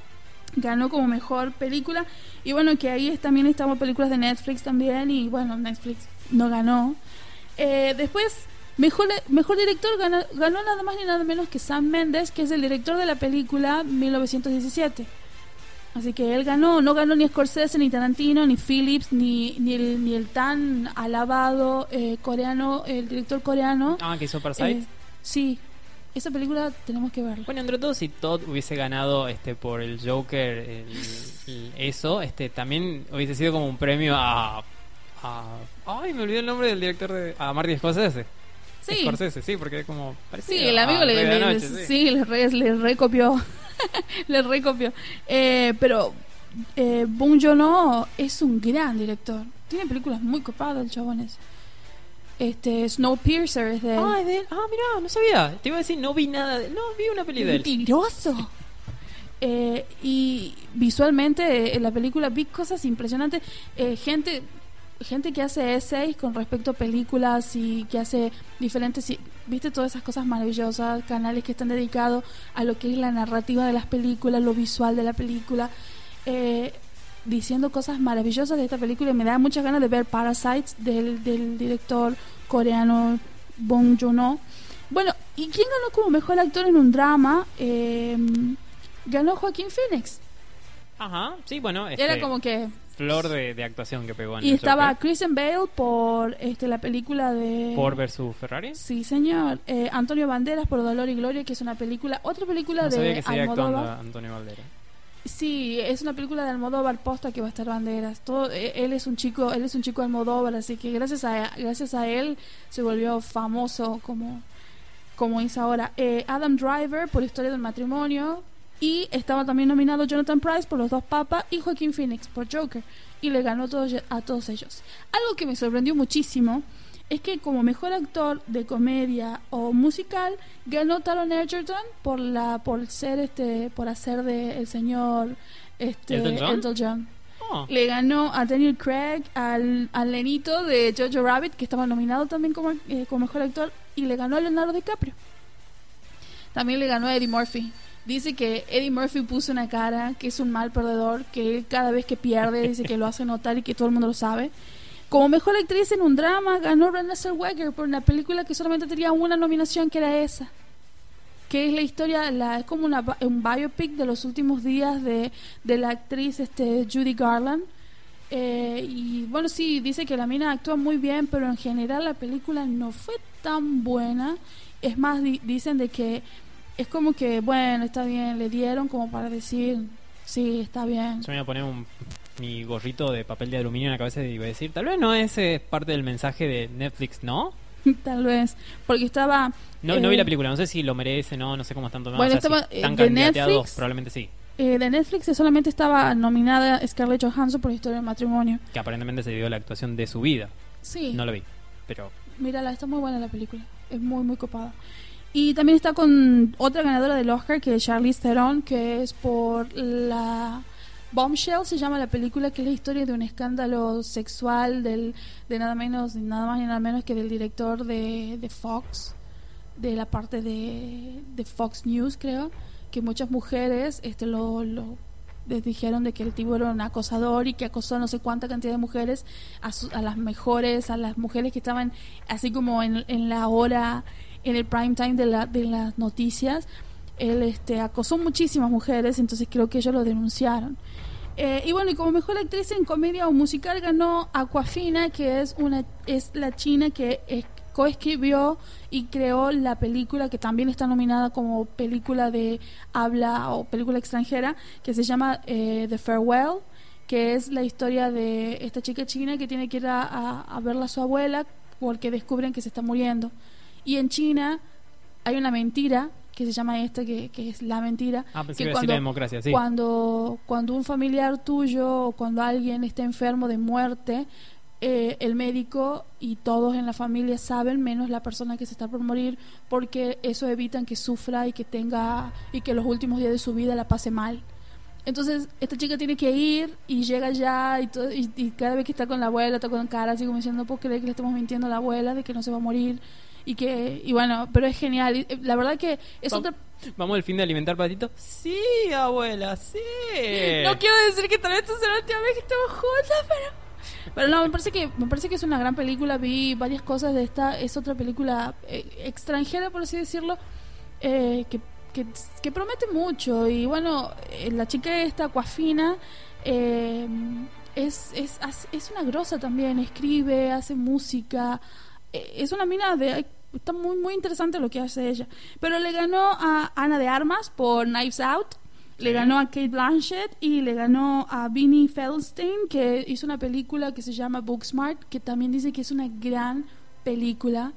Ganó como mejor película. Y bueno, que ahí es- también estamos películas de Netflix también. Y bueno, Netflix no ganó. Eh, después, mejor, mejor director ganó, ganó nada más ni nada menos que Sam Mendes, que es el director de la película 1917. Así que él ganó, no ganó ni Scorsese, ni Tarantino, ni Phillips, ni, ni, el, ni el tan alabado eh, coreano, el director coreano. Ah, que hizo Parasite. Eh, sí, esa película tenemos que verla. Bueno, entre todo, si Todd hubiese ganado este por el Joker, el- el- eso, este también hubiese sido como un premio a, a- Ay, me olvidé el nombre del director de... A Marty Scorsese. Sí. Scorsese, sí, porque es como... Sí, el amigo le, le- la le- Noche, sí. sí, le, re- le recopió. *laughs* le recopió. Eh, pero eh, Bong Joon-ho es un gran director. Tiene películas muy copadas el chabón ese. Este, Snowpiercer es de él. Ah, es de él. Ah, mira, no sabía. Te iba a decir, no vi nada de No, vi una peli de él. Mentiroso. *laughs* Eh, y visualmente eh, en la película vi cosas impresionantes. Eh, gente gente que hace essays con respecto a películas y que hace diferentes, viste todas esas cosas maravillosas, canales que están dedicados a lo que es la narrativa de las películas, lo visual de la película, eh, diciendo cosas maravillosas de esta película y me da muchas ganas de ver Parasites del, del director coreano Bong Joon-ho. Bueno, ¿y quién ganó como mejor actor en un drama? Eh, ganó Joaquín Phoenix. Ajá, sí, bueno. Este, Era como que... Flor de, de actuación que pegó en Y el estaba Joker. Christian Bale por este la película de... Ford versus Ferrari. Sí, señor. Eh, Antonio Banderas por Dolor y Gloria, que es una película... Otra película No de Almodóvar. Antonio Valdera. Sí, es una película de Almodóvar posta que va a estar Banderas. Todo, eh, él es un chico, él es un chico Almodóvar, así que gracias a gracias a él se volvió famoso como como es ahora. Eh, Adam Driver por Historia del matrimonio y estaba también nominado Jonathan Price por Los dos papas y Joaquín Phoenix por Joker y le ganó todos, a todos ellos. Algo que me sorprendió muchísimo es que como mejor actor de comedia o musical ganó Taron Egerton por la por ser este por hacer de el señor este ¿Elton John? Elton John. Oh, Le ganó a Daniel Craig, al, al nenito de Jojo Rabbit, que estaba nominado también como, eh, como mejor actor, y le ganó a Leonardo DiCaprio. También le ganó a Eddie Murphy. Dice que Eddie Murphy puso una cara, que es un mal perdedor, que él cada vez que pierde dice que lo hace notar y que todo el mundo lo sabe. Como mejor actriz en un drama ganó Renée Zellweger por una película que solamente tenía una nominación, que era esa. Que es la historia, la, es como una, un biopic de los últimos días de, la actriz este, Judy Garland. Eh, y bueno, sí, dice que la mina actúa muy bien, pero en general la película no fue tan buena. Es más, di- dicen de que es como que, bueno, está bien, le dieron como para decir, sí, está bien. yo me voy a poner un, mi gorrito de papel de aluminio en la cabeza y iba a decir, tal vez no es eh, parte del mensaje de Netflix, ¿no? *laughs* Tal vez. Porque estaba... No, no eh, vi la película, no sé si lo merece, no, no sé cómo están tomando. Bueno, o sea, estaba, si eh, están de Netflix. probablemente sí. Eh, de Netflix solamente estaba nominada Scarlett Johansson por Historia del Matrimonio. Que aparentemente se dio la actuación de su vida. Sí. No lo vi, pero Mírala, está muy buena la película. Es muy, muy copada. Y también está con otra ganadora del Oscar, que es Charlize Theron, que es por la... Bombshell se llama la película, que es la historia de un escándalo sexual del, de nada menos, nada más y nada menos que del director de, de Fox, de la parte de, de Fox News, creo, que muchas mujeres este, lo, lo les dijeron de que el tipo era un acosador y que acosó no sé cuánta cantidad de mujeres, a, su- a las mejores, a las mujeres que estaban así como en, en la hora, en el prime time de, la, de las noticias. Él este, acosó muchísimas mujeres, entonces creo que ellos lo denunciaron. Eh, y bueno, y como mejor actriz en comedia o musical ganó Aquafina, que es una es la china que es- coescribió y creó la película que también está nominada como película de habla o película extranjera, que se llama eh, The Farewell, que es la historia de esta chica china que tiene que ir a, a, a verla a su abuela porque descubren que se está muriendo. Y en China hay una mentira que se llama esta, que, que es la mentira, Ah, pensé que decir la democracia, sí. cuando, cuando un familiar tuyo o cuando alguien está enfermo de muerte, eh, el médico y todos en la familia saben, menos la persona que se está por morir, porque eso evitan que sufra y que tenga y que los últimos días de su vida la pase mal. Entonces, esta chica tiene que ir y llega allá y, todo, y, y cada vez que está con la abuela, está con cara así como diciendo, no puedo creer que le estamos mintiendo a la abuela de que no se va a morir. Y que, y bueno, pero es genial. Y, eh, la verdad que es otra ¿Vamos al fin de alimentar patito? Sí, abuela, sí. No quiero decir que tal vez esta sea la última vez que estamos juntas, pero. Pero no, me parece que me parece que es una gran película. Vi varias cosas de esta. Es otra película eh, extranjera, por así decirlo, eh, que, que, que promete mucho. Y bueno, eh, la chica esta, Aquafina, eh, es, es, es una grosa también. Escribe, hace música. Eh, es una mina de. Está muy, muy interesante lo que hace ella. Pero le ganó a Ana de Armas por Knives Out. Le Sí. ganó a Kate Blanchett y le ganó a Vinnie Feldstein, que hizo una película que se llama Booksmart, que también dice que es una gran película,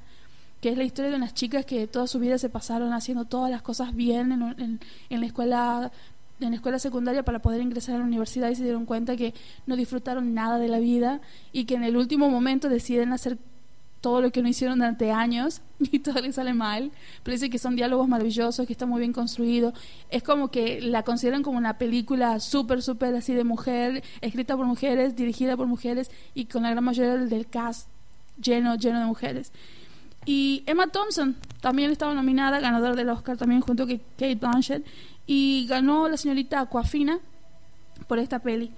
que es la historia de unas chicas que toda su vida se pasaron haciendo todas las cosas bien en, en- en la escuela en la escuela secundaria para poder ingresar a la universidad y se dieron cuenta que no disfrutaron nada de la vida y que en el último momento deciden hacer todo lo que no hicieron durante años *laughs* y todo les sale mal. Pero dice que son diálogos maravillosos, que está muy bien construido. Es como que la consideran como una película súper, súper así de mujer, escrita por mujeres, dirigida por mujeres y con la gran mayoría del cast lleno, lleno de mujeres. Y Emma Thompson también estaba nominada, ganadora del Oscar también junto con Kate Blanchett. Y ganó la señorita Aquafina por esta peli.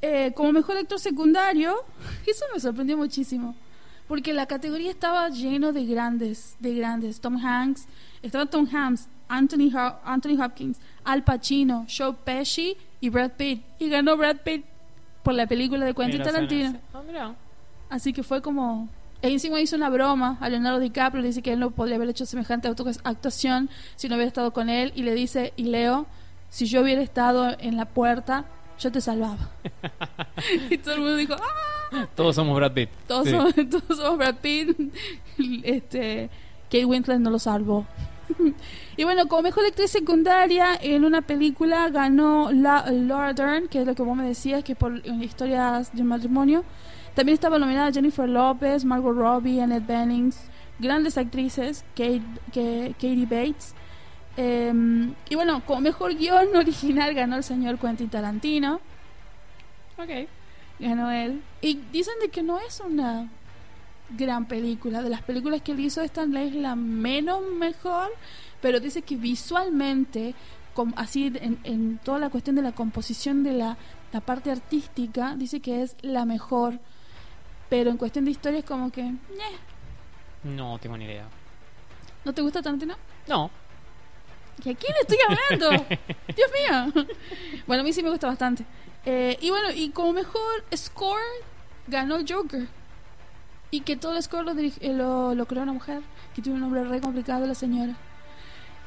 Eh, como mejor actor secundario, *laughs* eso me sorprendió muchísimo. Porque la categoría estaba lleno de grandes, de grandes. Tom Hanks, estaba Tom Hanks, Anthony, Ho- Anthony Hopkins, Al Pacino, Joe Pesci y Brad Pitt. Y ganó Brad Pitt por la película de Quentin Mira, Tarantino. suena- Ah. Así que fue como... E encima hizo una broma a Leonardo DiCaprio, le dice que él no podría haber hecho semejante actuación si no hubiera estado con él, y le dice, y Leo, si yo hubiera estado en la puerta, yo te salvaba. *laughs* *laughs* y todo el mundo dijo, ¡ah! *laughs* Todos somos Brad Pitt. Todos, Sí. somos, *laughs* todos somos Brad Pitt. este, Kate Winslet no lo salvó. *laughs* y bueno, como mejor actriz secundaria en una película ganó la, Laura Dern, que es lo que vos me decías, que por en historias de un matrimonio. También estaba nominada Jennifer Lopez, Margot Robbie, Annette Bening, grandes actrices, Kate, que, Katie Bates. Eh, y bueno, como mejor guion original ganó el señor Quentin Tarantino Ok. Ganó él. Y dicen de que no es una gran película. De las películas que él hizo, esta es la menos mejor, pero dice que visualmente, com- así en, en toda la cuestión de la composición de la, la parte artística, dice que es la mejor. Pero en cuestión de historia es como que... No tengo ni idea. ¿No te gusta Tarantino? No. ¿Y a quién estoy hablando? *laughs* Dios mío. Bueno, a mí sí me gusta bastante. Eh, y bueno, y como mejor score ganó el Joker. Y que todo el score lo, eh, lo, lo creó una mujer, que tiene un nombre re complicado, la señora.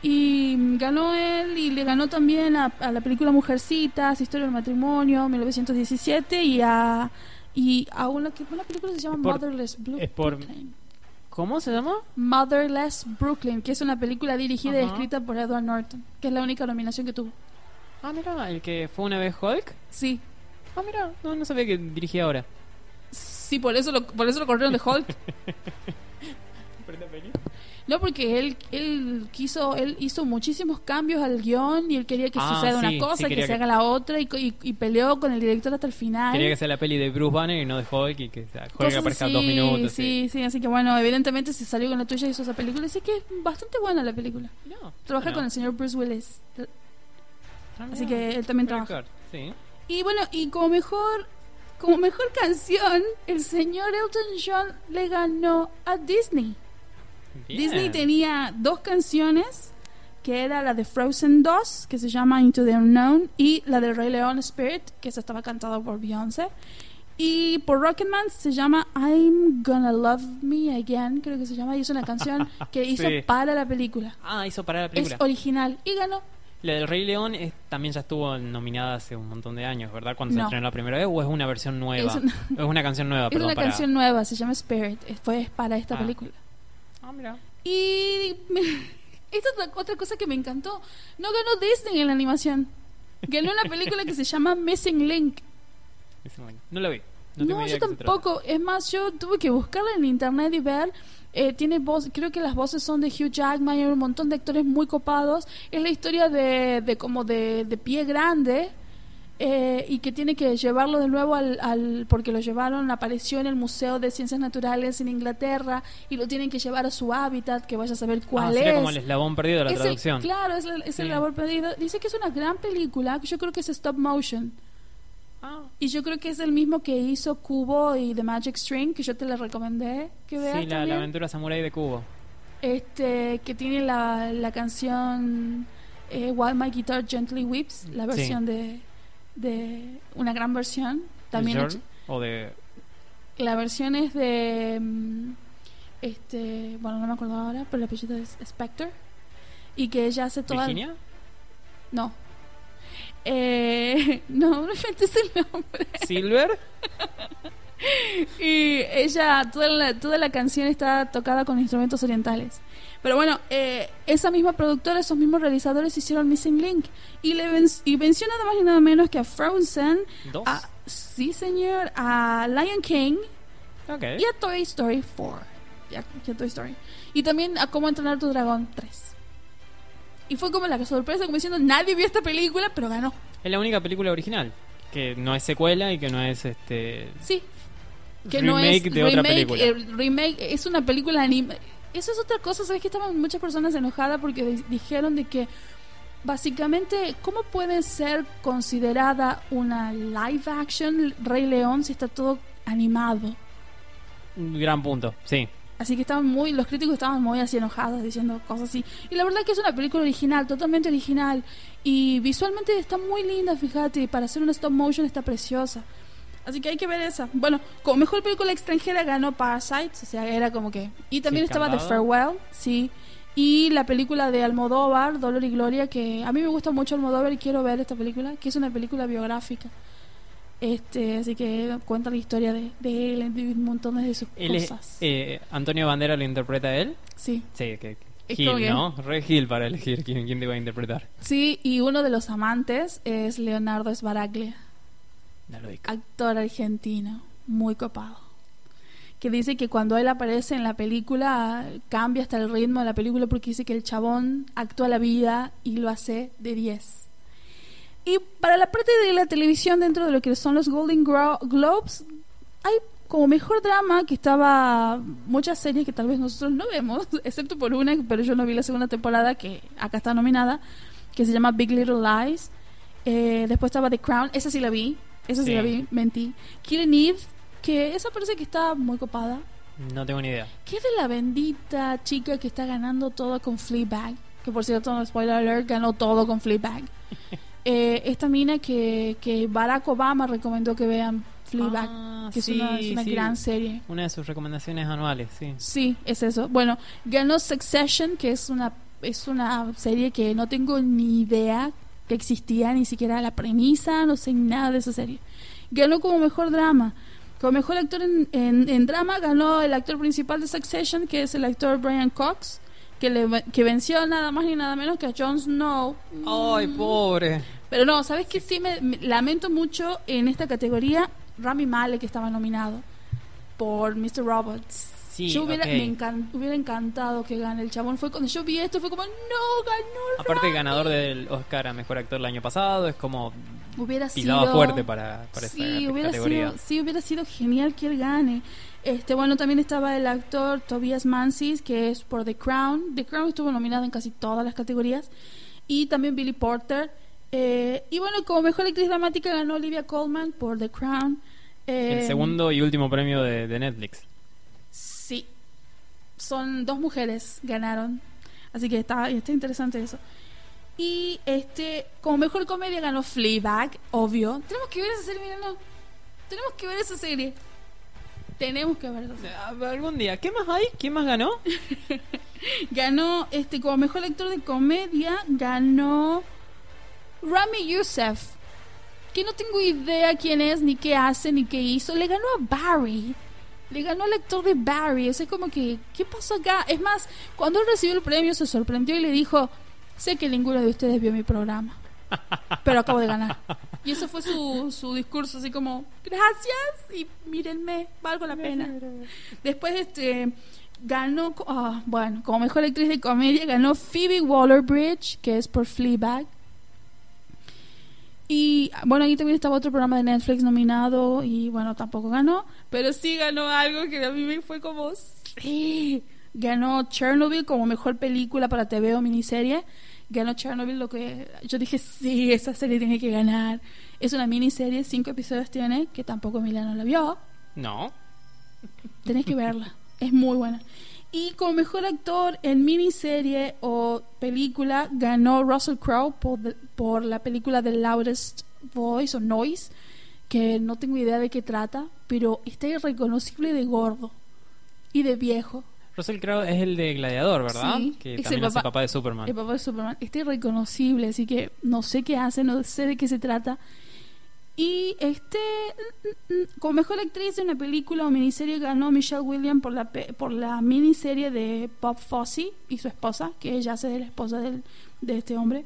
Y ganó él y le ganó también a, a la película Mujercitas, Historia del Matrimonio, 1917, y a, y a una, que, una película que se llama por- Motherless Bru- es por- Brooklyn. ¿Cómo se llama? Motherless Brooklyn, que es una película dirigida y escrita por Edward Norton, que es la única nominación que tuvo. Ah, mira, el que fue una vez Hulk. Sí. Ah, mira, no, no sabía que dirigía ahora. Sí, por eso lo, por eso lo corrieron de Hulk. *laughs* No, porque él, él quiso, él hizo muchísimos cambios al guion y él quería que Ah, suceda sí, una sí, cosa, que quería se que- haga la otra y, y, y peleó con el director hasta el final. Quería que sea la peli de Bruce Banner y no de Hulk y que o sea, Hulk aparezca así, dos minutos. Sí, sí, así que bueno, evidentemente se salió con la tuya y hizo esa película. Así que es bastante buena la película. No, Trabaja bueno. con el señor Bruce Willis. Ah, Así que él también trabaja. actor, Sí. Y bueno, y como mejor, como mejor canción, el señor Elton John le ganó a Disney. Bien. Disney tenía dos canciones, que era la de Frozen 2, que se llama Into the Unknown, y la del Rey León Spirit, que esa estaba cantada por Beyoncé. Y por Rocketman se llama I'm Gonna Love Me Again, creo que se llama, y es una canción *laughs* que hizo Sí. para la película. Ah, hizo para la Es película. original y ganó. La del Rey León es- también ya estuvo nominada hace un montón de años, ¿verdad? Cuando se No. estrenó la primera vez, o es una versión nueva. Es Es una- una, canción nueva, *laughs* Es perdón. una para- canción nueva, se llama Spirit, fue para esta Ah. película. Ah, mira. Y me- *laughs* esta es otra- cosa que me encantó. No ganó Disney en la animación. Ganó una película que se llama Missing Link. *laughs* Ese bueno. No la vi. No, yo tampoco. Es más, yo tuve que buscarla en internet y ver. eh, tiene voz, creo que las voces son de Hugh Jackman y un montón de actores muy copados. Es la historia de, de como de, de pie grande eh, y que tiene que llevarlo de nuevo al, al porque lo llevaron, apareció en el Museo de Ciencias Naturales en Inglaterra y lo tienen que llevar a su hábitat, que vaya a saber Ah, cuál sería es. como el eslabón perdido de la Es el- traducción. claro, es, el- es el perdido. Dice que es una gran película, que yo creo que es stop motion. Ah, Y yo creo que es el mismo que hizo Cubo y The Magic String, que yo te la recomendé que veas sí, la, la aventura samurai de Cubo. Este, que tiene la, la canción eh, While My Guitar Gently Weeps, la Sí. versión de, de una gran versión. También ¿De? O de... la versión es de mm, este, bueno, no me acuerdo ahora, pero el apellido es Spector y que ella hace toda ¿Virginia? No. Eh, *laughs* no, inventé el nombre. ¿Silver? *laughs* Y ella, toda la, toda la canción está tocada con instrumentos orientales. Pero bueno, eh, esa misma productora, esos mismos realizadores hicieron Missing Link. Y, le ven- y venció nada más y nada menos que a Frozen, ¿Dos? a, sí señor, a Lion King ok. y a Toy Story 4. Ya, ya Toy Story. Y también a Cómo entrenar tu dragón 3. Y fue como la sorpresa, como diciendo, nadie vio esta película, pero ganó. Es la única película original. Que no es secuela y que no es este... Sí, que remake no es de otra remake, película. el remake es una película anima eso es otra cosa sabes que estaban muchas personas enojadas porque di- dijeron de que básicamente cómo puede ser considerada una live action Rey León si está todo animado gran punto, sí. Así que estaban muy los críticos estaban muy así enojados diciendo cosas así y la verdad que es una película original totalmente original y visualmente está muy linda fíjate y para hacer una stop motion está preciosa Así que hay que ver esa. Bueno, como mejor película extranjera ganó Parasites, o sea, era como que... Y también Sí, estaba The. Farewell, sí. Y la película de Almodóvar, Dolor y Gloria, que a mí me gusta mucho Almodóvar y quiero ver esta película, que es una película biográfica. Este, así que cuenta la historia de, de él y un montón de sus Él es, cosas. eh, Antonio Bandera lo interpreta a él. Sí, Sí, que Es Gil, que- ¿no? Re Gil para elegir quién, quién te va a interpretar. sí, y uno de los amantes es Leonardo Sbaraglia. No lo ubico. actor argentino, muy copado. Que dice que cuando él aparece en la película cambia hasta el ritmo de la película porque dice que el chabón actúa la vida y lo hace de 10. Y para la parte de la televisión dentro de lo que son los Golden Gro- Globes, hay como mejor drama que estaba muchas series que tal vez nosotros no vemos, *laughs* excepto por una, pero yo no vi la segunda temporada que acá está nominada, que se llama Big Little Lies. Eh, después estaba The Crown, esa sí la vi, esa sí, Sí. la vi, mentí. Killing Eve, que esa parece que está muy copada. No tengo ni idea. ¿Qué es de la bendita chica que está ganando todo con Fleabag? Que por cierto, no spoiler alert, ganó todo con Fleabag. *laughs* Eh, esta mina que, que Barack Obama recomendó que vean Fleabag, Ah, que sí, es una, es una sí. gran serie. Una de sus recomendaciones anuales, sí. Sí, es eso. Bueno, ganó Succession, que es una es una serie que no tengo ni idea que existía, ni siquiera la premisa, no sé nada de esa serie. Ganó como mejor drama. Como mejor actor en, en- en drama ganó el actor principal de Succession, que es el actor Brian Cox, que, le, que venció nada más ni nada menos que a Jon Snow. Ay, pobre. Pero no, ¿sabes qué? Sí, me, me- lamento mucho en esta categoría Rami Malek que estaba nominado por Mr. Robots. Sí, yo hubiera, ok. me encan- hubiera encantado que gane el chabón. Fue cuando yo vi esto, fue como, no, ganó. Aparte, Rami". ganador del Oscar a Mejor Actor el año pasado, es como hubiera sido fuerte para, para sí, hubiera categoría. sido, sí, hubiera sido genial que él gane. Este, bueno, también estaba el actor Tobias Mansis, que es por The Crown. The Crown estuvo nominado en casi todas las categorías. Y también Billy Porter. Eh, y bueno, como mejor actriz dramática ganó Olivia Colman por The Crown. Eh, El segundo y último premio de, de Netflix. Sí. Son dos mujeres ganaron. Así que está, está interesante eso. Y este, como mejor comedia ganó Fleabag, obvio. Tenemos que ver esa serie, mira, no. Tenemos que ver esa serie. Tenemos que ver esa serie. Ah, Algún día. ¿Qué más hay? ¿Quién más ganó? *laughs* Ganó, este, como mejor actor de comedia, ganó Rami Youssef. Que no tengo idea quién es, ni qué hace, ni qué hizo. Le ganó a Barry. Le ganó al actor de Barry. O sea, como que, ¿qué pasó acá? Es más, cuando él recibió el premio se sorprendió y le dijo, sé que ninguno de ustedes vio mi programa. Pero acabo de ganar. Y eso fue su, su discurso, así como, gracias y mírenme, valgo la pena. Después, este, ganó, ah, bueno, como mejor actriz de comedia, ganó Phoebe Waller-Bridge, que es por Fleabag. Y bueno, ahí también estaba otro programa de Netflix nominado y bueno, tampoco ganó, pero sí ganó algo que a mí me fue como, sí, ganó Chernobyl como mejor película para TV o miniserie. Ganó Chernobyl, lo que yo dije, sí, esa serie tiene que ganar. Es una miniserie, cinco episodios tiene, que tampoco Emiliano la vio. No. Tenés que verla. Es muy buena. Y como mejor actor en miniserie o película ganó Russell Crowe por, the- por la película The Loudest Voice o Noise, que no tengo idea de qué trata, pero está irreconocible de gordo y de viejo. Russell Crowe es el de Gladiador, ¿verdad? Sí, que es el también hace papá- papá de Superman. El papá de Superman está irreconocible, así que no sé qué hace, no sé de qué se trata. Y este, como mejor actriz de una película o miniserie ganó Michelle Williams por la, por la miniserie de Bob Fosse y su esposa, que ella hace de la esposa del- de este hombre.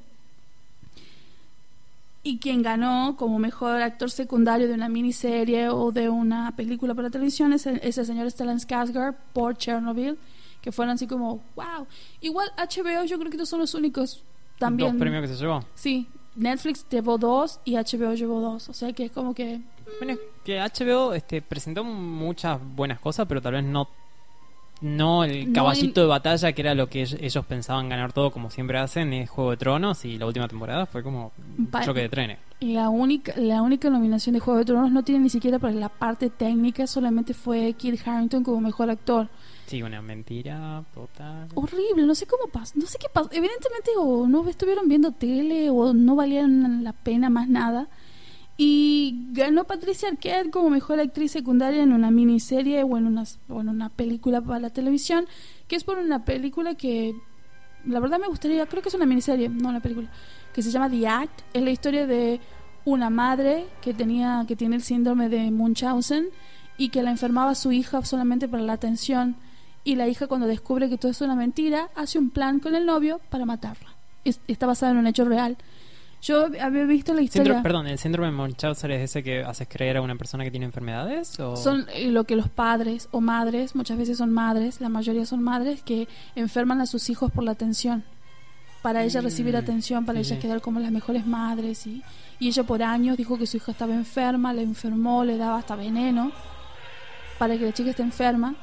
Y quien ganó como mejor actor secundario de una miniserie o de una película para televisión es el, es el señor Stellan Skarsgård por Chernobyl, que fueron así como, wow. Igual HBO yo creo que estos son los únicos también. Dos premios que se llevó. Sí, Netflix llevó dos y HBO llevó dos. O sea que es como que. Bueno, es que HBO este, presentó muchas buenas cosas, pero tal vez no no el caballito de batalla que era lo que ell- ellos pensaban ganar todo como siempre hacen es Juego de Tronos y la última temporada fue como un choque de trenes. La única, la única nominación de Juego de Tronos no tiene ni siquiera para la parte técnica, solamente fue Kit Harrington como mejor actor. Sí, una mentira total. Horrible, no sé cómo pasó, no sé qué pasó. Evidentemente o no estuvieron viendo tele o no valían la pena más nada. Y ganó Patricia Arquette como mejor actriz secundaria en una miniserie o en una, o una película para la televisión, que es por una película que la verdad me gustaría, creo que es una miniserie, no una película, que se llama The Act. Es la historia de una madre que tenía que tiene el síndrome de Munchausen y que la enfermaba a su hija solamente para la atención y la hija cuando descubre que todo es una mentira hace un plan con el novio para matarla. Es- está basada en un hecho real. Yo había visto la historia. Síndrome- perdón, el síndrome de Munchausen es ese que haces creer a una persona que tiene enfermedades o Son eh, lo que los padres o madres, muchas veces son madres, la mayoría son madres, que enferman a sus hijos por la atención. Para ella recibir Mm, atención, para sí, ella quedar como las mejores madres. Y, y ella por años dijo que su hija estaba enferma, la enfermó, le daba hasta veneno para que la chica esté enferma.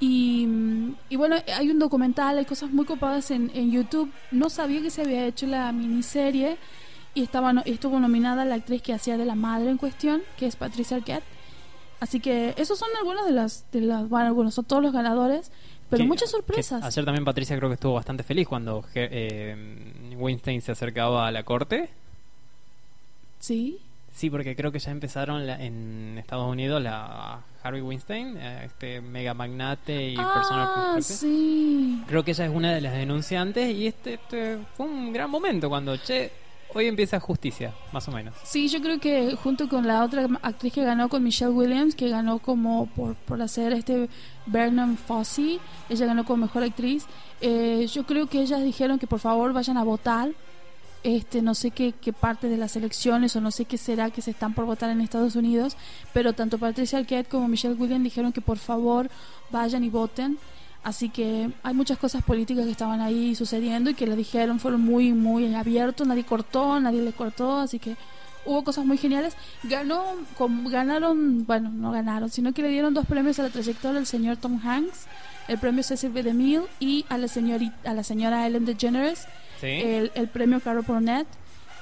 Y, mm, y bueno, hay un documental, hay cosas muy copadas en, en YouTube. No sabía que se había hecho la miniserie y estaba no- estuvo nominada la actriz que hacía de la madre en cuestión, que es Patricia Arquette. Así que esos son algunos de las, de las bueno, algunos son todos los ganadores, pero Que- muchas sorpresas. ayer también Patricia creo que estuvo bastante feliz cuando eh, Weinstein se acercaba a la corte. Sí. Sí, porque creo que ya empezaron la- en Estados Unidos la Harvey Weinstein, eh, este mega magnate y persona Ah, fuerte. sí. Creo que ella es una de las denunciantes y este, este fue un gran momento cuando, che, hoy empieza Justicia, más o menos. Sí, yo creo que junto con la otra actriz que ganó con Michelle Williams, que ganó como por, por hacer este Vernon Fossey, ella ganó como mejor actriz. eh, yo creo que ellas dijeron que por favor vayan a votar. Este, no sé qué, qué parte de las elecciones o no sé qué será que se están por votar en Estados Unidos, pero tanto Patricia Arquette como Michelle Williams dijeron que por favor vayan y voten. Así que hay muchas cosas políticas que estaban ahí sucediendo y que le dijeron, fueron muy, muy abiertos, nadie cortó, nadie le cortó, así que hubo cosas muy geniales. Ganó, con- ganaron, bueno, no ganaron, sino que le dieron dos premios a la trayectoria al señor Tom Hanks, el premio Cecil B. DeMille y a la, señorita, a la señora Ellen DeGeneres, ¿Sí? el, el premio Carol Burnett.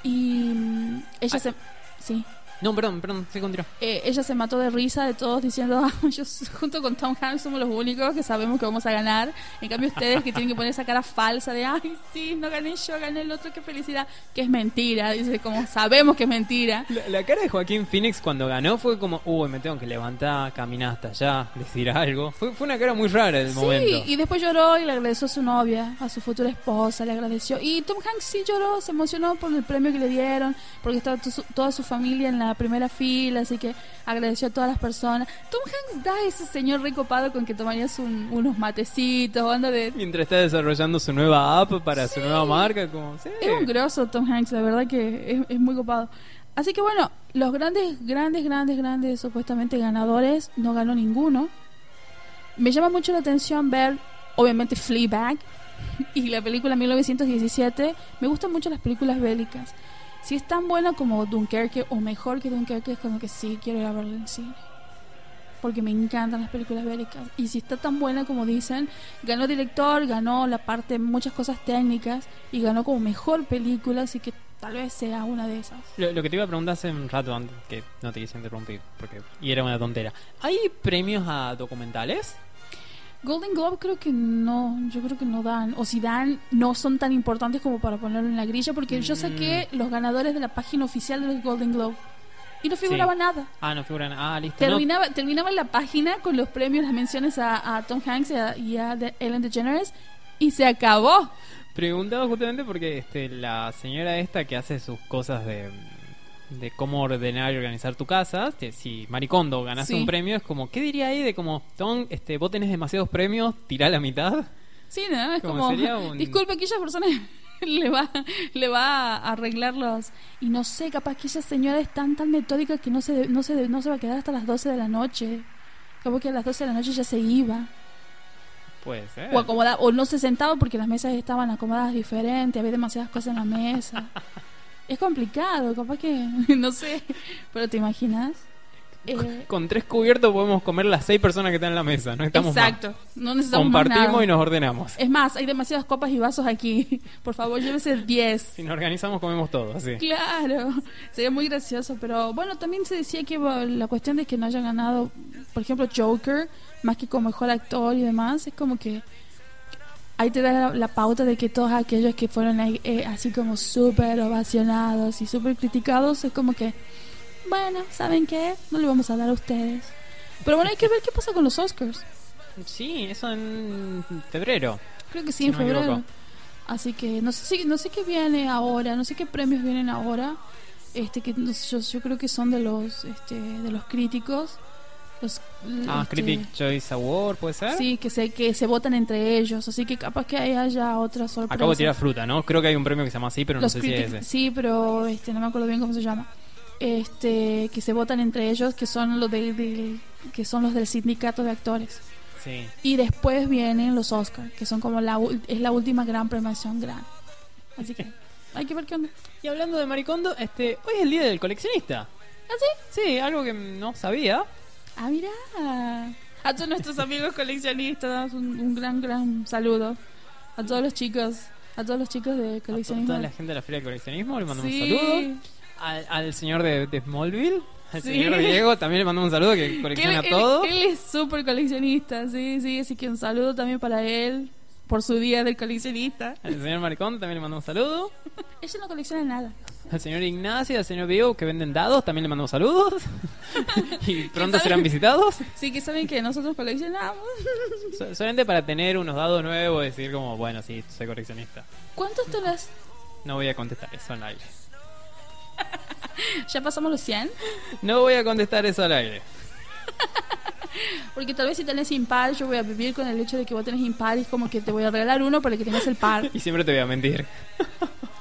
Y mm, ella Ah. se... Sí. No, perdón, perdón, se continúa. Eh, ella se mató de risa de todos diciendo, "Ah, yo junto con Tom Hanks somos los únicos que sabemos que vamos a ganar. En cambio ustedes que tienen que poner esa cara falsa de, ay, sí, no gané yo, gané el otro, qué felicidad. Que es mentira, dice, como sabemos que es mentira. La, la cara de Joaquín Phoenix cuando ganó fue como, uy, me tengo que levantar, caminar hasta allá, decir algo. Fue, fue una cara muy rara del Sí, momento. y después lloró y le agradeció a su novia, a su futura esposa, le agradeció. Y Tom Hanks sí lloró, se emocionó por el premio que le dieron, porque estaba toda su familia en la primera fila, así que agradeció a todas las personas. Tom Hanks da ese señor recopado con que tomarías un- unos matecitos, anda de... Mientras está desarrollando su nueva app para su nueva marca, como, sí. Es un grosso Tom Hanks, la verdad que es, es muy copado. Así que bueno, los grandes, grandes, grandes, grandes supuestamente ganadores, no ganó ninguno. Me llama mucho la atención ver, obviamente, Fleabag *laughs* y la película 1917. Me gustan mucho las películas bélicas. Si es tan buena como Dunkerque o mejor que Dunkerque, es como que sí, quiero ir a verla en cine. Porque me encantan las películas bélicas. Y si está tan buena como dicen, ganó director, ganó la parte, muchas cosas técnicas y ganó como mejor película, así que tal vez sea una de esas. Lo, lo que te iba a preguntar hace un rato antes, que no te quise interrumpir, porque y era una tontera. ¿Hay premios a documentales? Golden Globe creo que no, yo creo que no dan, o si dan, no son tan importantes como para ponerlo en la grilla, porque yo saqué los ganadores de la página oficial del Golden Globe y no figuraba Sí. nada. Ah, no figuran. Ah, listo. no. Terminaba, terminaba la página con los premios, las menciones a, a Tom Hanks y a, y a de- Ellen DeGeneres y se acabó. Preguntaba justamente porque este, la señora esta que hace sus cosas de, de cómo ordenar y organizar tu casa, este, si Maricondo ganase Sí. un premio, es como, ¿qué diría ahí de como, Tom, este, vos tenés demasiados premios, tirá la mitad? Sí, ¿no? Es Como como, *laughs* un- disculpe, aquella persona *laughs* le va, le va a arreglarlos. Y no sé, capaz que esa señora es tan, tan metódica que no se, no se, no se va a quedar hasta las 12 de la noche. Capaz que a las 12 de la noche ya se iba. Puede ser. O, acomoda, o no se sentaba porque las mesas estaban acomodadas diferente, había demasiadas cosas en la mesa. *laughs* es complicado, capaz que, *laughs* no sé, pero ¿te imaginas? Eh, Con tres cubiertos podemos comer las seis personas que están en la mesa, no estamos más. exacto, no necesitamos Compartimos nada. y nos ordenamos. Es más, hay demasiadas copas y vasos aquí. *laughs* Por favor, llévese 10. Si nos organizamos comemos todo, así. Claro, sería muy gracioso, pero bueno, también se decía que la cuestión de que no haya ganado, por ejemplo, Joker, más que como mejor actor y demás, es como que ahí te da la, la pauta de que todos aquellos que fueron eh, así como súper ovacionados y súper criticados, es como que, bueno, ¿saben qué? No le vamos a dar a ustedes. Pero bueno, hay que ver qué pasa con los Oscars. Sí, eso en febrero. Creo que sí, Si en no febrero. Así que no sé, si- no sé qué viene ahora, no sé qué premios vienen ahora. Este que no sé, yo, yo creo que son de los este, de los críticos. Los, Ah, este, Critic Choice Award, ¿puede ser? Sí, que se que se votan entre ellos, así que capaz que haya otra sorpresa. Acabo de tirar fruta, ¿no? Creo que hay un premio que se llama así, pero no sé si es ese. Sí, pero este no me acuerdo bien cómo se llama. Este que se votan entre ellos, que son los del del- que son los del sindicato de actores. Sí. Y después vienen los Oscars, que son como la es la última gran premiación gran. Así que *laughs* hay que ver qué onda. Y hablando de Maricondo, este, hoy es el día del coleccionista. ¿Ah, sí? Sí, algo que no sabía. Ah, mira. A todos nuestros amigos coleccionistas, un, un gran, gran saludo. A todos los chicos, a todos los chicos de A coleccionismo. toda la gente de la Feria del Coleccionismo le mandamos Sí. un saludo. Al, al señor de, de Smallville, al Sí. señor Diego, también le mandamos un saludo que *laughs* colecciona él, él- todo. él es súper coleccionista, sí, sí. Así que un saludo también para él por su día del coleccionista. Al señor Maricondo también le mandamos un saludo. *laughs* Ella no colecciona nada. Al señor Ignacio, al señor Diego que venden dados, también le mandamos saludos. *laughs* y pronto serán visitados. Sí, que saben que nosotros coleccionamos. So- Solamente para tener unos dados nuevos y decir como, bueno, sí, soy coleccionista. ¿Cuántos tenés? No voy a contestar eso al aire. *laughs* ¿Ya pasamos los 100? No voy a contestar eso al aire. *laughs* Porque tal vez si tenés impar, yo voy a vivir con el hecho de que vos tenés impar y como que te voy a regalar uno para que tengas el par. Y siempre te voy a mentir.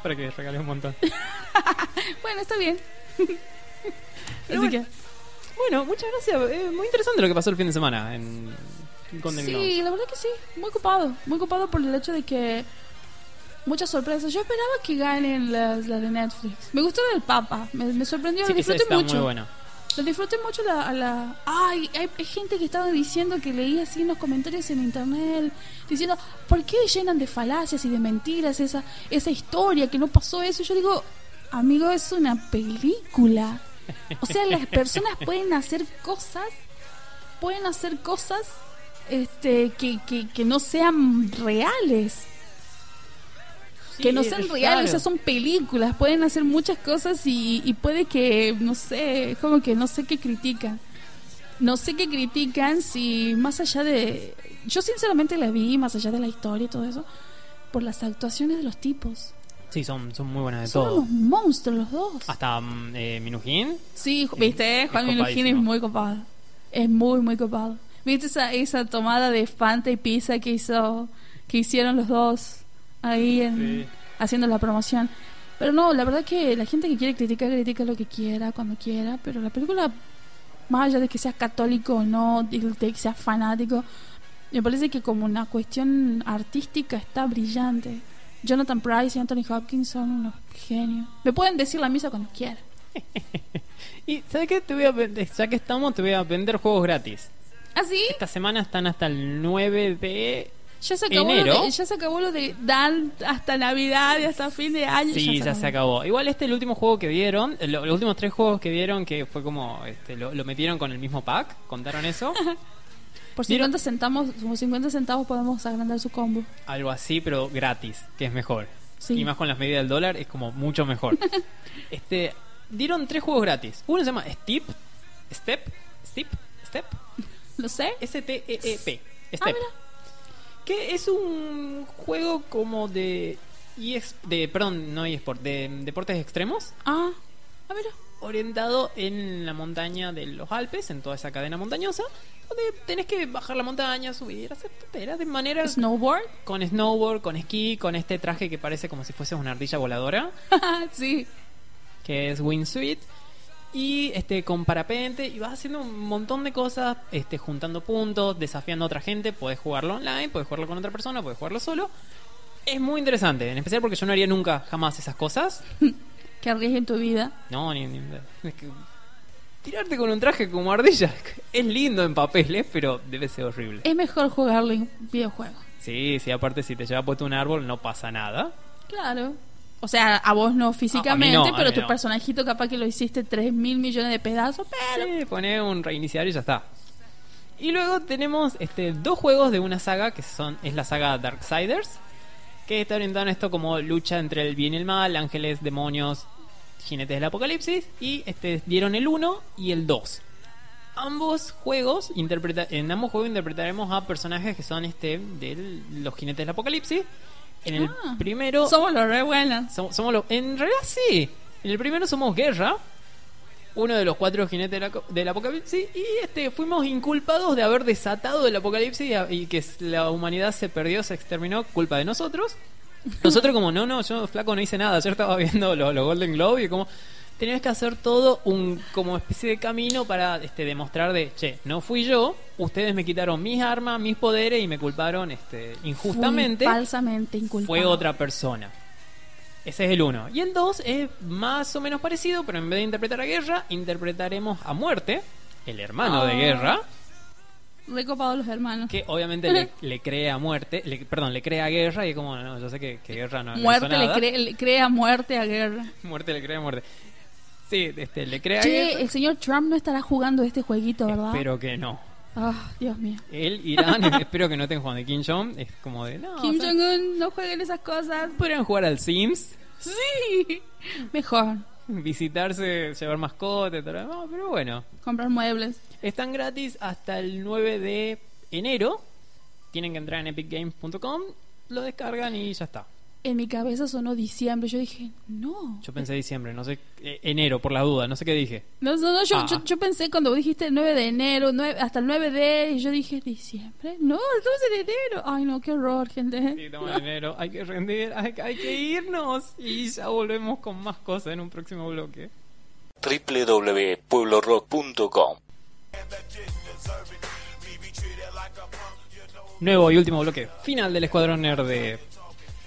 Para que regales un montón. *laughs* bueno, está bien. *laughs* Así bueno, que... Bueno, muchas gracias. Eh, muy interesante lo que pasó el fin de semana en Globes. Sí, la verdad que sí, muy ocupado, muy ocupado por el hecho de que muchas sorpresas. Yo esperaba que ganen las, las de Netflix. Me gustó la del Papa, me, me sorprendió, Sí, esa disfruté mucho. muy buena. Lo disfruté mucho la, a la... Ay, hay, hay gente que estaba diciendo que leía así en los comentarios en internet, diciendo, ¿por qué llenan de falacias y de mentiras esa, esa historia que no pasó eso? Yo digo, amigo, es una película. O sea, las personas *laughs* pueden hacer cosas, pueden hacer cosas este, que, que, que no sean reales que no sean es reales, claro. o sea, son películas, pueden hacer muchas cosas y, y puede que, no sé, como que no sé qué critican. No sé qué critican si más allá de... Yo sinceramente la vi, más allá de la historia y todo eso, por las actuaciones de los tipos. Sí, son, son muy buenas de Son todo. unos monstruos los dos. Hasta mm, eh, Minujín. Sí, viste, Juan es Minujín es muy copado. Es muy, muy copado. ¿Viste esa, esa tomada de Fanta y pizza que hizo que hicieron los dos ahí en, Sí. haciendo la promoción? Pero no, la verdad que la gente que quiere criticar, critica lo que quiera, cuando quiera, pero la película, más allá de que seas católico o no, de que seas fanático, me parece que como una cuestión artística está brillante. Jonathan Price y Anthony Hopkins son unos genios. Me pueden decir la misa cuando quieran. *laughs* Y ¿sabes qué? Te voy a vender, ya que estamos, te voy a vender juegos gratis. ¿Ah, sí? Esta semana están hasta el 9 de... Ya se acabó, Enero. Lo de, ya se acabó lo de Dan hasta Navidad y hasta fin de año. Sí, ya se acabó. Igual este el último juego que dieron, eh, lo- los últimos tres juegos que dieron, que fue como, este, lo, lo metieron con el mismo pack, contaron eso. *laughs* Por ¿Vieron? 50 centavos, como 50 centavos podemos agrandar su combo. Algo así, pero gratis, que es mejor. Sí. Y más con las medidas del dólar, es como mucho mejor. *laughs* este, dieron tres juegos gratis. Uno se llama Steep, Step, Steep, Step, *laughs* ¿Lo sé? S-T-E-E-P, Ah, Step. mira. Que es un juego como de... EX de perdón, no eSport, de deportes extremos. Ah, ah, mira. orientado en la montaña de los Alpes, en toda esa cadena montañosa, donde tenés que bajar la montaña, subir, hacer tonteras de manera ¿Snowboard? con snowboard, con esquí, con este traje que parece como si fuese una ardilla voladora, *laughs* sí. que es wingsuit, y este con parapente, y vas haciendo un montón de cosas, este juntando puntos, desafiando a otra gente, podés jugarlo online, podés jugarlo con otra persona, podés jugarlo solo. Es muy interesante, en especial porque yo no haría nunca jamás esas cosas. *laughs* Que arriesguen tu vida. No, ni, ni- es que tirarte con un traje como ardilla *laughs* es lindo en papeles, pero debe ser horrible. Es mejor jugarlo en videojuego. Sí, sí, aparte si te lleva puesto un árbol no pasa nada. Claro. O sea, a vos no físicamente, a mí pero no. tu personajito capaz que lo hiciste 3 mil millones de pedazos, pero... Sí, pone un reiniciar y ya está. Y luego tenemos este dos juegos de una saga que son es la saga Darksiders, que está orientada en esto como lucha entre el bien y el mal, ángeles, demonios, jinetes del apocalipsis y este dieron el 1 y el 2. Ambos juegos interpreta en ambos juegos interpretaremos a personajes que son este de los jinetes del apocalipsis. En el Ah, primero Somos los re buenas. som- somos los. En realidad sí. En el primero somos Guerra, uno de los cuatro jinetes del, aco- del apocalipsis, y este fuimos inculpados de haber desatado el apocalipsis y, que la humanidad se perdió, se exterminó, culpa de nosotros. Nosotros como, no, no, yo flaco no hice nada, ayer estaba viendo los, los Golden Globe y como tenías que hacer todo un como especie de camino para este demostrar de, che, no fui yo, ustedes me quitaron mis armas, mis poderes y me culparon este injustamente Fui falsamente inculpado. fue otra persona. Ese es el uno. Y el 2 es más o menos parecido, pero en vez de interpretar a Guerra, interpretaremos a Muerte, el hermano de Ah. Guerra, Recopados los hermanos. que obviamente le, *laughs* le cree a Muerte, le- perdón, le cree a Guerra y es como, no, yo sé que, que Guerra no, no hizo Muerte le, cree- le crea muerte a guerra. *laughs* Muerte le cree a Muerte. Sí, este, le Che, Guerra. el señor Trump no estará jugando este jueguito, ¿verdad? Espero que no. Ah, Dios mío. Él, Irán, *laughs* espero que no estén jugando Kim Jong. Es como de, no, Kim o sea, Jong-un, no jueguen esas cosas. podrían jugar al Sims. Sí. *laughs* Mejor. visitarse, llevar mascotas, pero bueno. Comprar muebles. Están gratis hasta el 9 de enero. Tienen que entrar en epicgames.com, lo descargan y ya está. En mi cabeza sonó diciembre. Yo dije, no. Yo pensé diciembre, no sé, eh, enero, por la duda, no sé qué dije. No, no, no, yo, Ah. yo, yo pensé cuando dijiste el 9 de enero, nueve- hasta el 9 de, y yo dije, ¿diciembre? No, estamos en enero. Ay, no, qué horror, gente. Sí, estamos en enero, hay que rendir, hay, hay que irnos y ya volvemos con más cosas en un próximo bloque. www.pueblorock.com Nuevo y último bloque, final del Escuadrón Nerd de...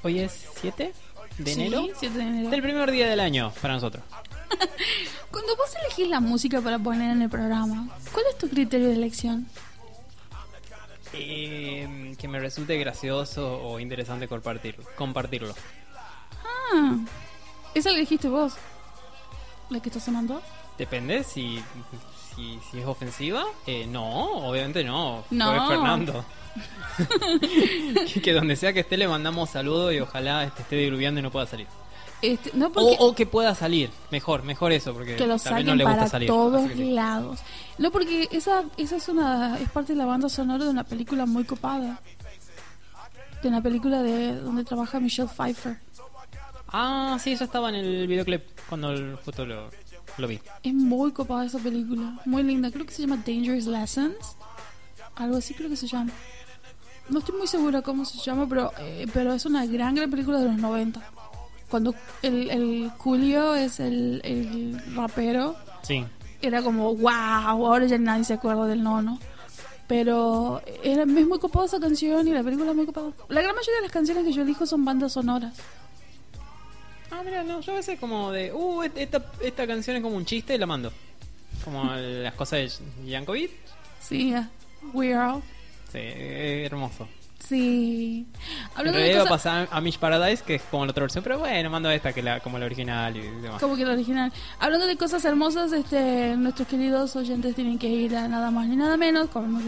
¿Hoy es 7 de Sí, enero? 7 de enero. Del primer día del año para nosotros. *laughs* Cuando vos elegís la música para poner en el programa, ¿cuál es tu criterio de elección? Eh, que me resulte gracioso o interesante compartirlo. compartirlo. Ah, esa la elegiste vos. ¿La que está sonando? Depende si, si, si es ofensiva. Eh, no, obviamente no. No. Fue Fernando. *laughs* que, que donde sea que esté le mandamos saludos y ojalá este, esté diluviando y no pueda salir. Este, no O, porque o que pueda salir. Mejor, mejor eso, porque que lo también saquen no le gusta para salir. todos sí. lados. No porque esa esa es una es parte de la banda sonora de una película muy copada. De una película de donde trabaja Michelle Pfeiffer. Ah, sí, ya estaba en el videoclip cuando el- justo lo, vi. Es muy copada esa película, muy linda. Creo que se llama Dangerous Lessons. Algo así creo que se llama. No estoy muy segura cómo se llama, pero eh, pero es una gran gran película de los 90. Cuando el, el Julio es el, el rapero, Sí. era como wow, ahora ya nadie se acuerda del nono. Pero era, es muy copada esa canción y la película es muy copada. La gran mayoría de las canciones que yo elijo son bandas sonoras. Ah, mira, no, yo a veces como de, uh, esta, esta canción es como un chiste y la mando. Como *laughs* las cosas de Yankovic. Sí, ah, Weird. Sí, eh, hermoso. Sí. Hablando de realidad iba a cosas, pasar a Mish Paradise, que es como la otra versión, pero bueno, mando esta que la, como la original y demás. como que la original. Hablando de cosas hermosas, este, nuestros queridos oyentes tienen que ir a nada más ni nada menos, como,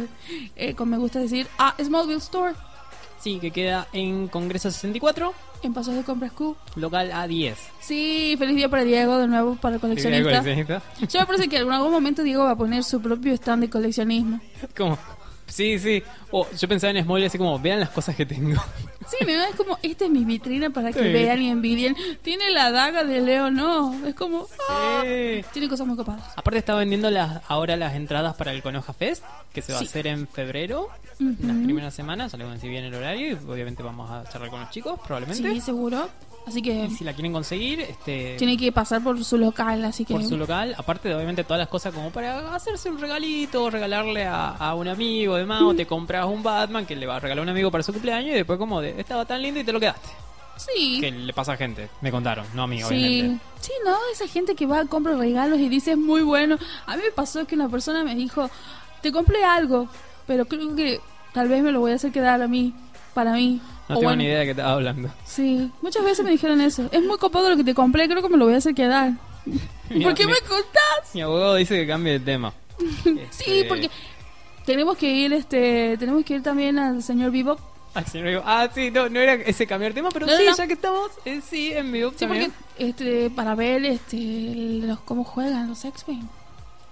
eh, como me gusta decir, a Smallville Store, Sí, que queda en Congreso 64, en Pasos de Compras Q. local A10. Sí, feliz día para Diego, de nuevo para el coleccionista. coleccionista. Yo me parece que en algún momento Diego va a poner su propio stand de coleccionismo. Como, sí, sí. O yo pensaba en Small así como, vean las cosas que tengo. Sí, ¿no? es como, esta es mi vitrina para que Sí. vean y envidien. Tiene la daga de Leo, no. Es como, ah, Sí. tiene cosas muy copadas. Aparte está vendiendo las, ahora las entradas para el Conoja Fest, que se va Sí. a hacer en febrero, Ujú. las primeras semanas, solo si bien el horario, y obviamente vamos a charlar con los chicos, probablemente. Sí, seguro. Así que Y si la quieren conseguir, este tiene que pasar por su local, así que... por su local, aparte de obviamente todas las cosas como para hacerse un regalito, regalarle a, a un amigo, demás, o te compras un Batman que le va a regalar a un amigo para su cumpleaños y después como de, estaba tan lindo y te lo quedaste. Sí. Que le pasa a gente, me contaron, no a mí, Sí, obviamente. sí, no, esa gente que va a comprar regalos y dice es muy bueno. A mí me pasó que una persona me dijo, te compré algo, pero creo que tal vez me lo voy a hacer quedar a mí, para mí. No O tengo bueno, ni idea de qué estaba hablando. Sí, muchas veces me dijeron eso. Es muy copado lo que te compré, creo que me lo voy a hacer quedar. *laughs* Mi- ¿Por qué mi- me contás? Mi abogado dice que cambie de tema. *laughs* Sí, Este, porque tenemos que ir, este, tenemos que ir también al señor Vivo. Al señor digo, ah, sí, no, no era ese cambiar tema, pero No, sí, no. ya que estamos, eh, sí, en vivo Sí, porque este, para ver este, los cómo juegan los X-Men.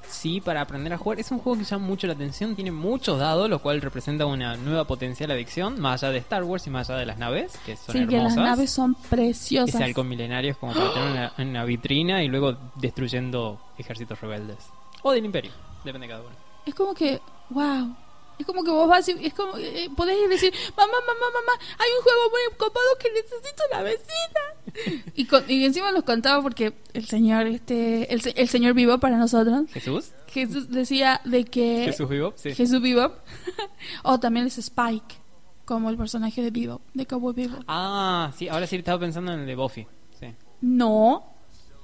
Sí, para aprender a jugar. Es un juego que llama mucho la atención, tiene muchos dados, lo cual representa una nueva potencial adicción, más allá de Star Wars y más allá de las naves, que son Sí, que las hermosas. naves son preciosas. Ese halcón milenario es como para tener una, una vitrina y luego destruyendo ejércitos rebeldes. O del imperio, depende de cada uno. Es como que, wow. Es como que vos vas y es como, eh, podés ir y decir, mamá, mamá, mamá, hay un juego muy copado que necesito la vecina. y, con- y encima nos contaba porque el señor, este, el, el señor vivo para nosotros, ¿Jesús? Jesús decía de que ¿Jesús vivo? Sí. Jesús Bebop, *laughs* o también es Spike, como el personaje de Bebop, de Cowboy Bebop. Ah, sí, ahora sí estaba pensando en el de Buffy. Sí. No,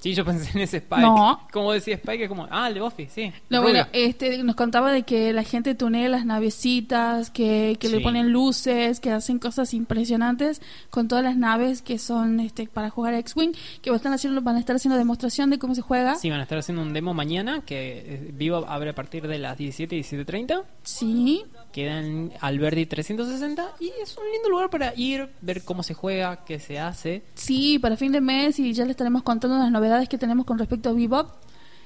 Sí, yo pensé en ese Spike. No. Como decía Spike, es como, ah, el de Buffy, sí. No, Rubio. bueno, este, nos contaba de que la gente tunea las navecitas, que, que le Sí. ponen luces, que hacen cosas impresionantes con todas las naves que son este, para jugar X-Wing, que van a, estar haciendo, van a estar haciendo demostración de cómo se juega. Sí, van a estar haciendo un demo mañana que eh, Vivo abre a partir de las 17 y 17.30. Sí, Queda en Alberdi 360 y es un lindo lugar para ir, ver cómo se juega, qué se hace. sí, para fin de mes y ya le estaremos contando las novedades que tenemos con respecto a Bebop.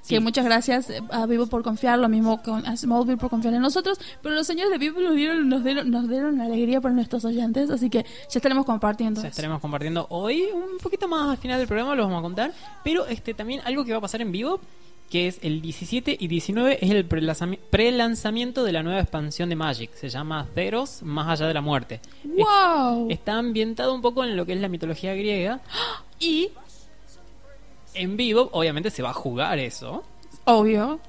Sí. Que muchas gracias eh, a Vivo por confiar, lo mismo con a Smallville por confiar en nosotros. Pero los señores de Vivo nos dieron, nos dieron, nos dieron alegría para nuestros oyentes, así que ya estaremos compartiendo. Ya eso. estaremos compartiendo hoy, un poquito más al final del programa lo vamos a contar, pero este también algo que va a pasar en vivo, que es el 17 y 19, es el prelanzami- prelanzamiento de la nueva expansión de Magic, se llama Zeros, más allá de la muerte. ¡Wow! Está ambientado un poco en lo que es la mitología griega *gasps* y en vivo obviamente se va a jugar eso. Obvio.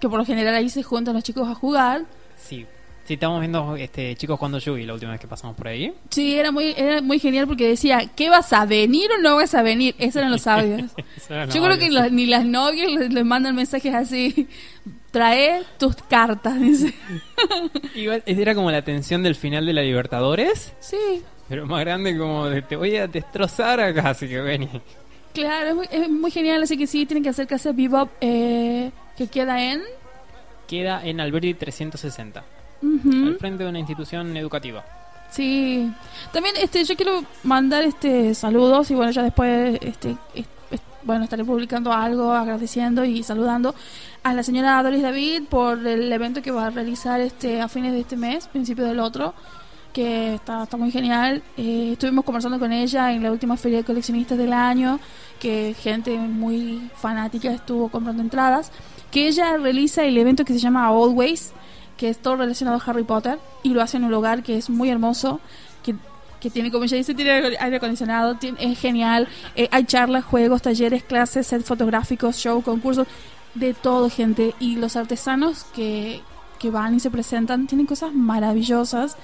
Que por lo general ahí se juntan los chicos a jugar. Sí, sí estamos viendo este chicos jugando Yugi la última vez que pasamos por ahí. Sí, era muy, era muy genial porque decía, ¿qué vas a venir o no vas a venir? Esos eran los *laughs* lo Yo creo que los- ni las novias les, les mandan mensajes así. Trae tus cartas, dice. *laughs* Igual, era como la tensión del final de la Libertadores. Sí, Pero más grande como de te voy a destrozar acá, así que vení. Claro, es muy, es muy genial. Así que sí, tienen que hacer casa Bebop, eh, que queda en... Queda en Alberti 360, Ujú. al frente de una institución educativa. Sí. También este yo quiero mandar este saludos y bueno, ya después este es- es- bueno, estaré publicando algo agradeciendo y saludando a la señora Doris David por el evento que va a realizar este a fines de este mes, principio del otro, que está, está muy genial. Eh, estuvimos conversando con ella en la última feria de coleccionistas del año, que gente muy fanática estuvo comprando entradas, que ella realiza el evento que se llama Always, que es todo relacionado a Harry Potter y lo hace en un lugar que es muy hermoso, que, que tiene, como ya dice, tiene aire acondicionado, tiene- es genial, eh, hay charlas, juegos, talleres, clases, set fotográficos, show, concursos, de todo, gente. Y los artesanos que, que van y se presentan tienen cosas maravillosas.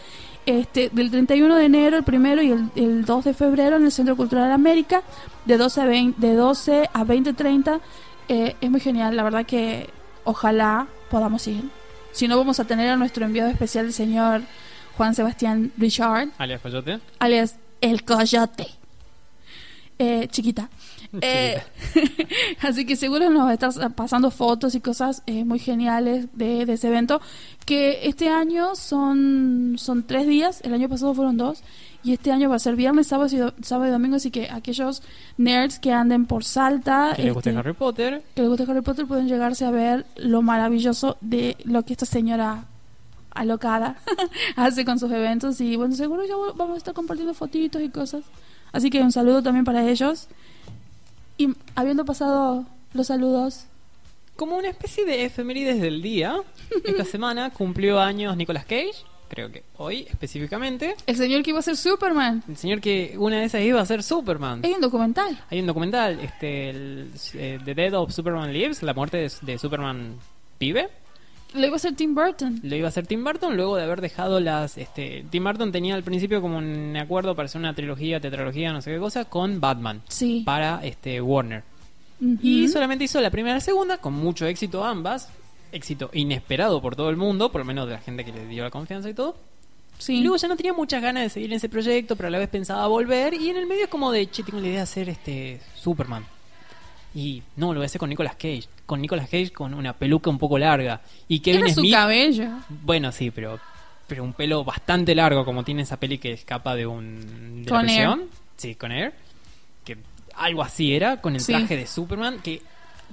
Este, del 31 de enero, el primero y el, el 2 de febrero en el Centro Cultural América, de 12 a 20, de 12 a 20.30. Eh, es muy genial, la verdad que ojalá podamos ir. Si no, vamos a tener a nuestro enviado especial, el señor Juan Sebastián Richard, Alias Coyote. alias El Coyote. Eh, chiquita. *laughs* Eh, *laughs* así que seguro nos va a estar pasando fotos y cosas eh, muy geniales de, de ese evento. Que este año son, son tres días, el año pasado fueron dos. Y este año va a ser viernes, sábado y, do- sábado y domingo. Así que aquellos nerds que anden por Salta, Que le guste este, Harry Potter. que les guste Harry Potter, pueden llegarse a ver lo maravilloso de lo que esta señora alocada *laughs* hace con sus eventos. Y bueno, seguro ya vamos a estar compartiendo fotitos y cosas. Así que un saludo también para ellos. Y habiendo pasado los saludos, Como una especie de efemérides del día, *laughs* esta semana cumplió años Nicolas Cage, creo que hoy específicamente. el señor que iba a ser Superman. El señor que una de esas iba a ser Superman. Hay un documental. Hay un documental, este, el, eh, The Dead of Superman Lives, la muerte de, de Superman pibe. Lo iba a ser Tim Burton. Lo iba a hacer Tim Burton luego de haber dejado las... Este, Tim Burton tenía al principio como un acuerdo para hacer una trilogía, tetralogía, no sé qué cosa, con Batman Sí. para este Warner. Y solamente hizo la primera y la segunda, con mucho éxito ambas. Éxito inesperado por todo el mundo, por lo menos de la gente que le dio la confianza y todo. Sí. Y luego ya no tenía muchas ganas de seguir en ese proyecto, pero a la vez pensaba volver. Y en el medio es como de, che, tengo la idea de hacer este Superman. Y no, lo voy a hacer con Nicolas Cage. Con Nicolas Cage con una peluca un poco larga. Y Kevin Era su Smith. cabello. Bueno, sí, pero pero un pelo bastante largo, como tiene esa peli que escapa de un de la Air. Sí, con Air. Que algo así era, con el Sí. traje de Superman, que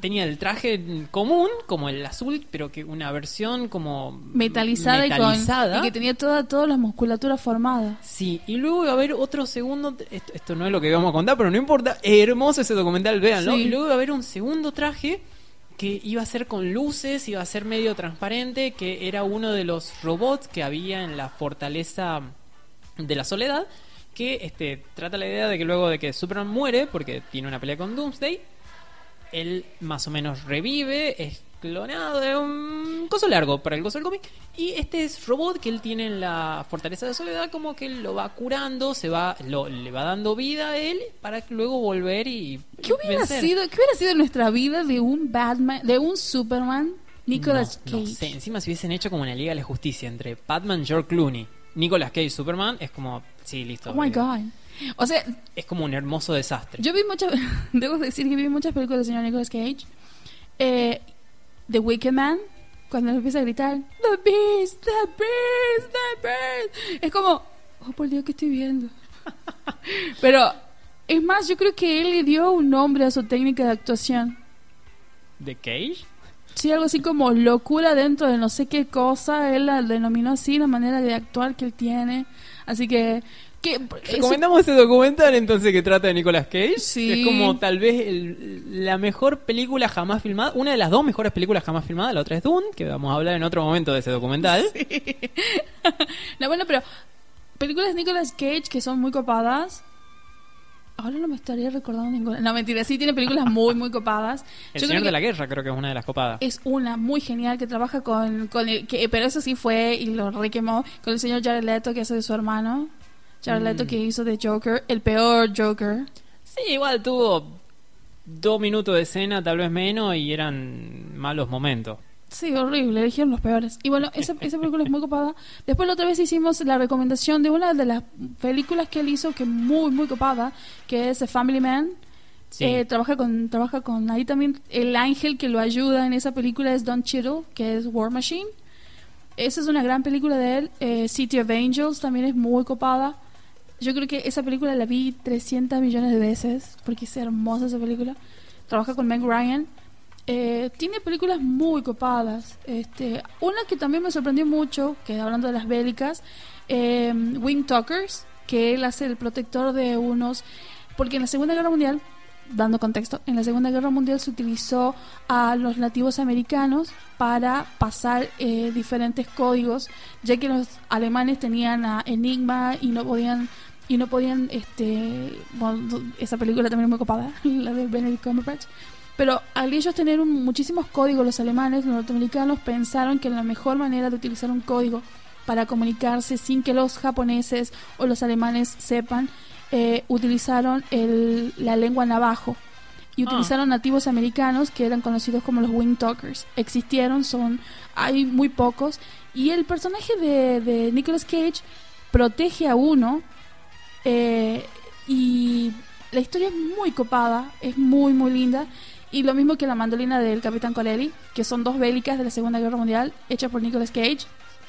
tenía el traje común, como el azul, pero que una versión como Metalizada, metalizada. y con. Y que tenía toda, toda la musculatura formada. Sí, y luego iba a haber otro segundo. Esto, esto no es lo que íbamos a contar, pero no importa. Hermoso ese documental, véanlo. Sí. Y luego iba a haber un segundo traje que iba a ser con luces, iba a ser medio transparente, que era uno de los robots que había en la fortaleza de la soledad. Que este, trata la idea de que luego de que Superman muere, porque tiene una pelea con Doomsday, él más o menos revive, es clonado, es un coso largo para el coso del cómic. Y este es robot que él tiene en la fortaleza de soledad, como que lo va curando, se va, lo, le va dando vida a él para luego volver y. ¿Qué hubiera vencer. sido, qué hubiera sido nuestra vida de un Batman, de un Superman, Nicolas no, Cage? no sé, encima si hubiesen hecho como una Liga de la Justicia entre Batman, George Clooney, Nicolas Cage, Superman, es como, sí, listo. Oh my eh, god. O sea, Es como un hermoso desastre. yo vi muchas, *laughs* debo decir que vi muchas películas del señor Nicolas Cage. Eh, The Wicked Man, cuando él empieza a gritar, The Beast, The Beast, The Beast. Es como, oh por Dios, ¿qué estoy viendo? *laughs* Pero, es más, yo creo que él le dio un nombre a su técnica de actuación. de Cage. Sí, algo así como locura dentro de no sé qué cosa. Él la denominó así, la manera de actuar que él tiene. Así que. Que Recomendamos ese documental entonces que trata de Nicolas Cage. Sí. Es como tal vez el- la mejor película jamás filmada. Una de las dos mejores películas jamás filmadas. La otra es Dune, que vamos a hablar en otro momento de ese documental. *laughs* No, bueno, pero películas de Nicolas Cage que son muy copadas. Ahora no me estaría recordando ninguna. No, mentira, sí tiene películas muy, muy copadas. *laughs* El Yo Señor de la Guerra creo que es una de las copadas. es una muy genial que trabaja con, con el, que, pero eso sí fue y lo requemó con el señor Jared Leto que hace de su hermano. Jared Leto Mm. que hizo de Joker, el peor Joker. Sí, igual tuvo dos minutos de escena, tal vez menos, y eran malos momentos. Sí, horrible, eligieron los peores. Y bueno, esa, *laughs* esa película es muy copada. Después la otra vez hicimos la recomendación de una de las películas que él hizo que es muy, muy copada, que es Family Man. Sí. Eh, trabaja con trabaja con ahí también el ángel que lo ayuda en esa película es Don Cheadle que es War Machine esa es una gran película de él Eh, City of Angels también es muy copada yo creo que esa película la vi 300 millones de veces porque es hermosa esa película. Trabaja con Meg Ryan. Eh, tiene películas muy copadas. Este una que también me sorprendió mucho que hablando de las bélicas eh, Wing Talkers que él hace el protector de unos porque en la Segunda Guerra Mundial dando contexto, en la Segunda Guerra Mundial se utilizó a los nativos americanos para pasar eh, diferentes códigos, ya que los alemanes tenían a Enigma y no podían y no podían este esa película también es muy copada, *laughs* la de Benedict Cumberbatch. Pero al ellos tener muchísimos códigos los alemanes, los norteamericanos pensaron que la mejor manera de utilizar un código para comunicarse sin que los japoneses o los alemanes sepan eh, utilizaron el- la lengua navajo y Ah. utilizaron nativos americanos que eran conocidos como los Wing Talkers. Existieron, son hay muy pocos y el personaje de, de Nicolas Cage protege a uno eh, y la historia es muy copada, es muy muy linda y lo mismo que la mandolina del Capitán Corelli, que son dos bélicas de la Segunda Guerra Mundial hechas por Nicolas Cage,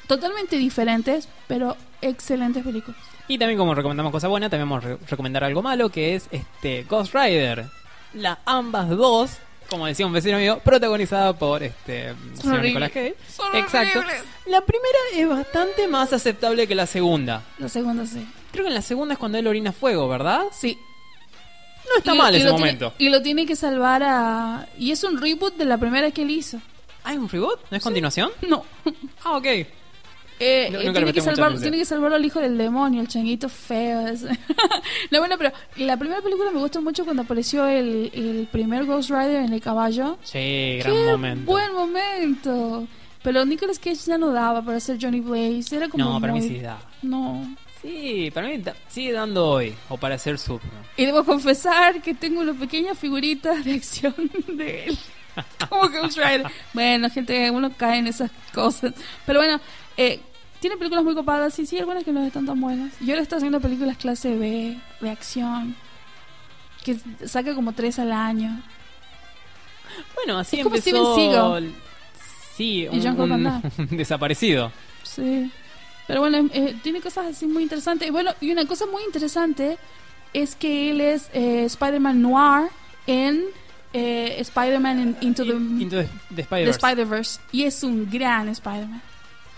totalmente diferentes, pero excelentes películas. Y también como recomendamos cosa buena, también vamos a re- recomendar algo malo, que es este Ghost Rider. La ambas dos, como decía un vecino mío, protagonizada por este señor. Nicolas Cage. Son Exacto. horribles. La primera es bastante más aceptable que la segunda. La segunda sí. Creo que en la segunda es cuando él orina fuego, ¿verdad? Sí. No está Y- mal ese tiene- momento. y lo tiene que salvar a... Y es un reboot de la primera que él hizo. ¿Hay un reboot? ¿No es continuación? *laughs* No. Ah, ok. Eh, No- eh, tiene, que salvar, tiene que salvar al hijo del demonio, el changuito feo. ese. *laughs* no, bueno, pero la primera película me gustó mucho cuando apareció el, el primer Ghost Rider en el caballo. Sí, gran ¡Qué momento. buen momento! Pero Nicolas Cage ya no daba para ser Johnny Blaze. Era como No, para mí muy- sí da. No. Sí, para mí da- sigue dando hoy. O para ser sub. ¿no? Y debo confesar que tengo una pequeña figurita de acción *laughs* de él. Como Ghost Rider. *laughs* Bueno, gente, uno cae en esas cosas. Pero bueno, eh, tiene películas muy copadas y sí, algunas que no están tan buenas. Y ahora está haciendo películas clase B, de acción. Que saca como tres al año. Bueno, así Es como empezó. Steven Seagal. Sí, Y un, un- *laughs* desaparecido. Sí. Pero bueno, eh, tiene cosas así muy interesantes. Y bueno, y una cosa muy interesante es que él es eh, Spider-Man Noir en eh, Spider-Man in- Into the, In- Into the, the the Spider-Verse. Spider-Verse. Y es un gran Spider-Man.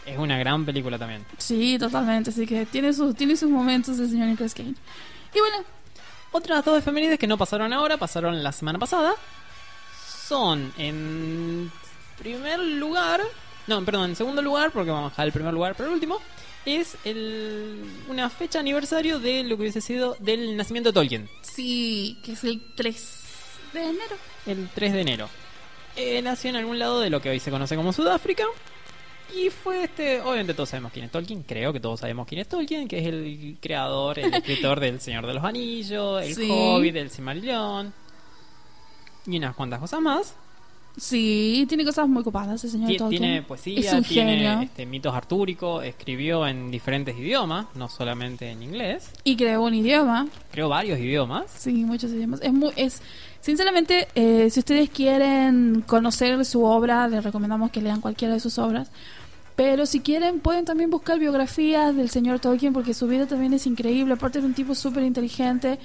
Es una gran película también. Sí, totalmente. Así que tiene sus, tiene sus momentos el señor Nicolas Cage. Y bueno, Otras dos efemérides que no pasaron ahora, pasaron la semana pasada. Son en primer lugar. No, perdón, en segundo lugar, porque vamos a dejar el primer lugar para el último. Es el, una fecha aniversario de lo que hubiese sido del nacimiento de Tolkien. sí, que es el 3 de enero. el 3 de enero. Eh, nació en algún lado de lo que hoy se conoce como Sudáfrica. Y fue este, obviamente todos sabemos quién es Tolkien, creo que todos sabemos quién es Tolkien, que es el creador, el escritor del Señor de los Anillos, el Sí. Hobbit, el Silmarillion y unas cuantas cosas más. Sí, tiene cosas muy copadas el señor Tolkien. Tiene Es poesía, un tiene este, mitos artúricos, escribió en diferentes idiomas, no solamente en inglés, Y creó un idioma. creó varios idiomas. Sí, muchos idiomas. Es muy, es, sinceramente, eh, si ustedes quieren conocer su obra, les recomendamos que lean cualquiera de sus obras. Pero si quieren, pueden también buscar biografías del señor Tolkien, porque su vida también es increíble. Aparte de un tipo súper inteligente.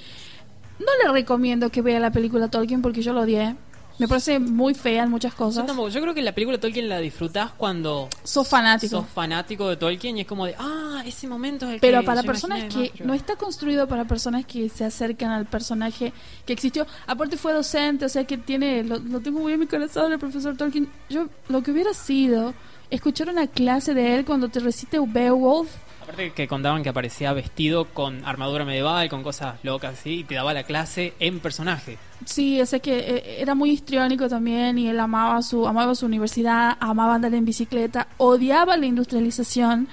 No le recomiendo que vea la película Tolkien, porque yo lo odié. Me parece muy fea en muchas Yo cosas. tampoco. Yo creo que la película de Tolkien la disfrutás cuando Sos fanático. sos fanático de Tolkien y es como de, ah, ese momento es el Pero que para personas que más, no está construido para personas que se acercan al personaje que existió. Aparte fue docente, o sea que tiene, lo, lo tengo muy en mi corazón el profesor Tolkien. Yo lo que hubiera sido escuchar una clase de él cuando te recite Beowulf. Aparte que contaban que aparecía vestido con armadura medieval, con cosas locas y te daba la clase en personaje. Sí, o sea que eh, era muy histriónico también y él amaba su amaba su universidad, amaba andar en bicicleta, odiaba la industrialización,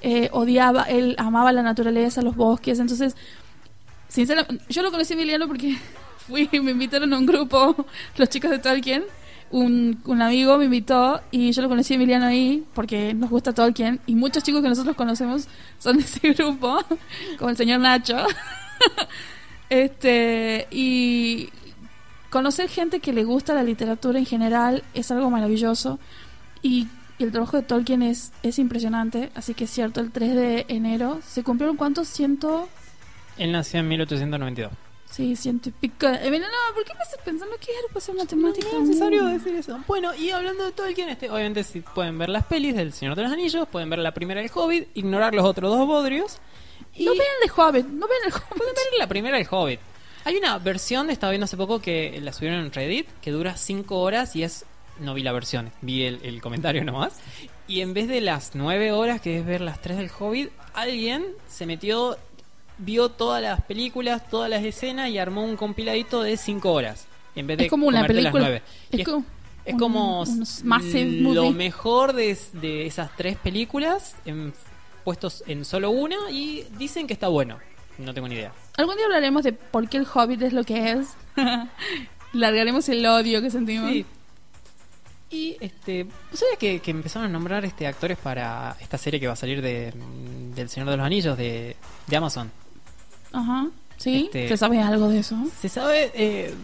eh, odiaba, él amaba la naturaleza, los bosques, entonces sinceramente, yo lo conocí a Emiliano porque *laughs* fui, me invitaron a un grupo, los chicos de Tolkien, un, un amigo me invitó y yo lo conocí Emiliano ahí porque nos gusta Tolkien y muchos chicos que nosotros conocemos son de ese *laughs* grupo, como el señor Nacho. *laughs* este y conocer gente que le gusta la literatura en general es algo maravilloso y el trabajo de Tolkien es, es impresionante, así que es cierto, el 3 de enero se cumplieron cuántos ciento Él nació en 1892. Sí, pico. Eh, no, ¿por qué me estás pensando que era hacer matemática? No es necesario decir eso. Bueno, y hablando de Tolkien, este, obviamente si pueden ver las pelis del Señor de los Anillos, pueden ver la primera del Hobbit, ignorar los otros dos bodrios. Y No vean el Hobbit, no vean el Hobbit. pueden ver la primera del Hobbit. Hay una versión, estaba viendo hace poco que la subieron en Reddit, que dura 5 horas y es... No vi la versión, vi el, el comentario nomás. Y en vez de las 9 horas, que es ver las 3 del Hobbit, alguien se metió, vio todas las películas, todas las escenas y armó un compiladito de 5 horas. En vez de Es como una las película. Es es, como es un- como un massive lo mejor de, de esas tres películas en- puestos en solo una y dicen que está bueno. No tengo ni idea. Algún día hablaremos de por qué el Hobbit es lo que es. *laughs* Largaremos el odio que sentimos. Sí. Y este, ¿sabes que, que empezaron a nombrar este actores para esta serie que va a salir de del Señor de los Anillos de, de Amazon? Ajá. ¿Sí? Este- ¿Se sabe algo de eso? Se sabe eh,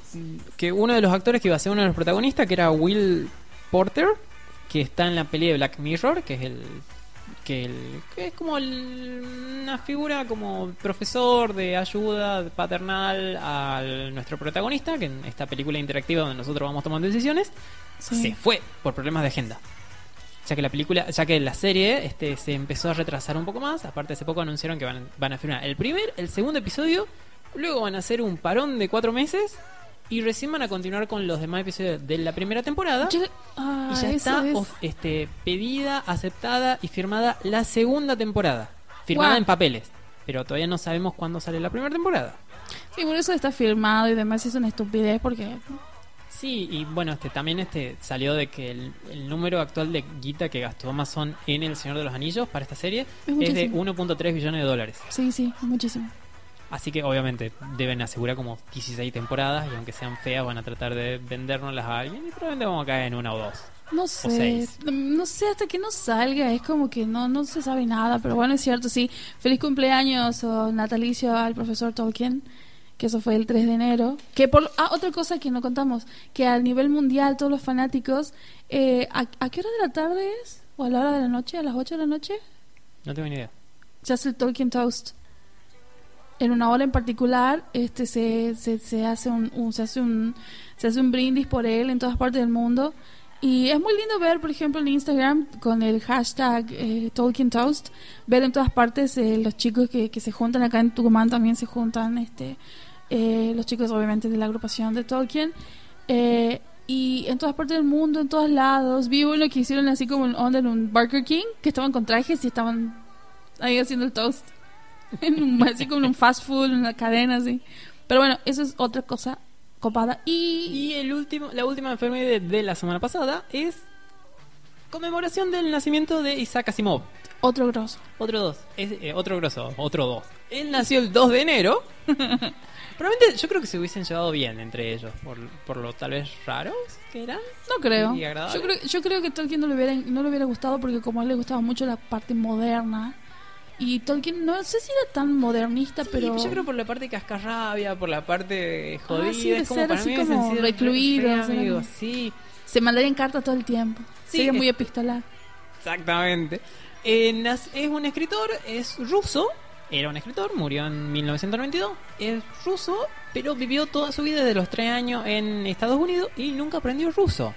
que uno de los actores que iba a ser uno de los protagonistas, que era Will Porter, que está en la peli de Black Mirror, que es el que, el, que es como el- una figura como profesor de ayuda paternal a nuestro protagonista, que en esta película interactiva donde nosotros vamos tomando decisiones, Sí. se fue por problemas de agenda. Ya que la película, ya que la serie este, se empezó a retrasar un poco más, aparte hace poco anunciaron que van, van a filmar el primer, el segundo episodio, luego van a hacer un parón de cuatro meses y recién van a continuar con los demás episodios de la primera temporada. Yo- ah, y ya está es- este, pedida, aceptada y firmada la segunda temporada. Firmada en papeles. Pero todavía no sabemos cuándo sale la primera temporada. Sí, por eso está firmado y demás es una estupidez porque... Sí, y bueno, este también este salió de que el, el número actual de guita que gastó Amazon en El Señor de los Anillos para esta serie Es es, de muchísimo. 1.3 billones de dólares. Sí, sí, muchísimo. Así que obviamente deben asegurar como 16 temporadas y aunque sean feas van a tratar de vendérnoslas a alguien y probablemente vamos a caer en una o dos. No sé, no sé hasta que no salga, es como que no no se sabe nada, pero bueno, es cierto, sí. Feliz cumpleaños o natalicio al profesor Tolkien, que eso fue el 3 de enero. Que por ah, otra cosa que no contamos, que a nivel mundial todos los fanáticos, eh, ¿a, a qué hora de la tarde es? ¿O a la hora de la noche? ¿A las 8 de la noche? No tengo ni idea. se hace el Tolkien Toast. En una hora en particular, este se, se, se hace un, un- se hace un se hace un brindis por él en todas partes del mundo y es muy lindo ver, por ejemplo, en Instagram con el hashtag eh, Tolkien Toast, ver en todas partes eh, los chicos que, que se juntan acá en Tucumán también se juntan, este eh, los chicos obviamente de la agrupación de Tolkien eh, y en todas partes del mundo, en todos lados. Vi uno que hicieron así como en onda en un Burger King, que estaban con trajes y estaban ahí haciendo el toast. *laughs* En un- así como en un fast food, en una cadena así. Pero bueno, eso es otra cosa copada. Y, Y el último, la última enfermedad de la semana pasada es conmemoración del nacimiento de Isaac Asimov. otro grosso. Otro dos. Es, eh, otro grosso, otro dos. Él nació el 2 de enero. *laughs* Probablemente yo creo que se hubiesen llevado bien entre ellos, por, por lo tal vez raros que eran. No creo. Y. Yo creo, yo creo que Tolkien no le, hubiera, no le hubiera gustado porque como a él le gustaba mucho la parte moderna. Y Tolkien no sé si era tan modernista, Sí, pero... yo creo por la parte cascarrabia, por la parte jodida, Ah, sí, de es como ser para así mí como recluido, sí, Se mandarían cartas todo el tiempo. Sí, Sería es- muy epistolar. exactamente. Eh, es un escritor, es ruso, Era un escritor, murió en 1992, es ruso, pero vivió toda su vida desde los 3 años en Estados Unidos y nunca aprendió ruso.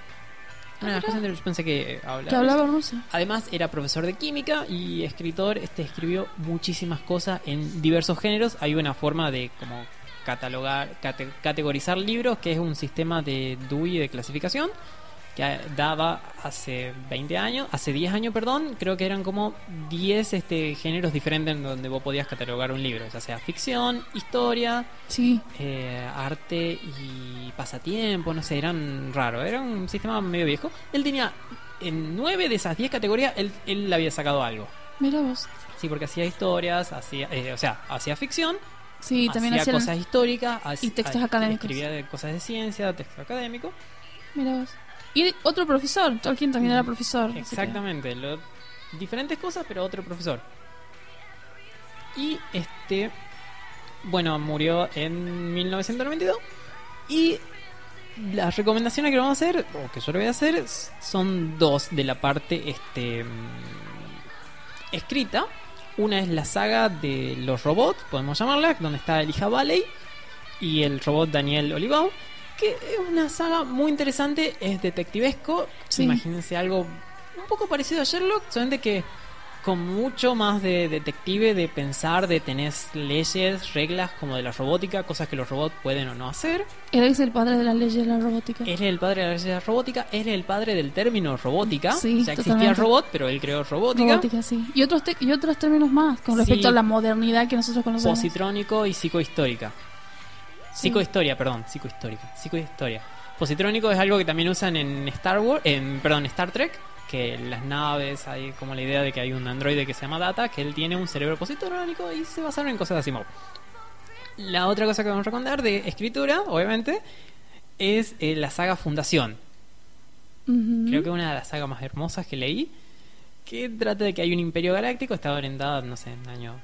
Una de las cosas que yo pensé que hablaba. Que hablaba ruso. Además era profesor de química y escritor, este escribió muchísimas cosas en diversos géneros. Hay una forma de como catalogar, cate- categorizar libros que es un sistema de Dewey de clasificación que daba hace 20 años, hace 10 años, perdón, creo que eran como 10 este, géneros diferentes en donde vos podías catalogar un libro, ya sea ficción, historia, Sí. eh, arte y pasatiempo, no sé, eran raros, era un sistema medio viejo. Él tenía en 9 de esas 10 categorías, él, él le había sacado algo. Mira vos. Sí, porque hacía historias, hacía, eh, o sea, hacía ficción, Sí, también hacía cosas históricas, y textos académicos. Escribía de cosas de ciencia, texto académico. Mira vos. Y otro profesor. Tolkien también era profesor. así que- Exactamente, lo- diferentes cosas, pero otro profesor. Y este, bueno, murió en 1992. Y las recomendaciones que vamos a hacer, o que yo le voy a hacer, son dos de la parte este, mm, escrita. Una es la saga de los robots, podemos llamarla, donde está Elijah Valley y el robot Daniel Olivao, que es una saga muy interesante, es detectivesco. Sí. Imagínense algo un poco parecido a Sherlock, solamente que con mucho más de detective, de pensar, de tener leyes, reglas como de la robótica, cosas que los robots pueden o no hacer. Él es el padre de las leyes de la robótica. Él es el padre de la ley de la robótica, él es el padre del término robótica. Sí, ya existía totalmente. robot, pero él creó robótica. Robótica, sí. Y otros, te- y otros términos más con Sí. respecto a la modernidad que nosotros conocemos. Positrónico y psicohistórica. Psicohistoria, perdón, psicohistórica. Psicohistoria. Positrónico es algo que también usan en Star Wars, en, perdón, Star Trek, que las naves hay como la idea de que hay un androide que se llama Data, que él tiene un cerebro positrónico y se basaron en cosas de Asimov. La otra cosa que vamos a recomendar de escritura, obviamente, es eh, la saga Fundación. Creo que una de las sagas más hermosas que leí. Que trata de que hay un imperio galáctico. Está orientada, no sé, en año.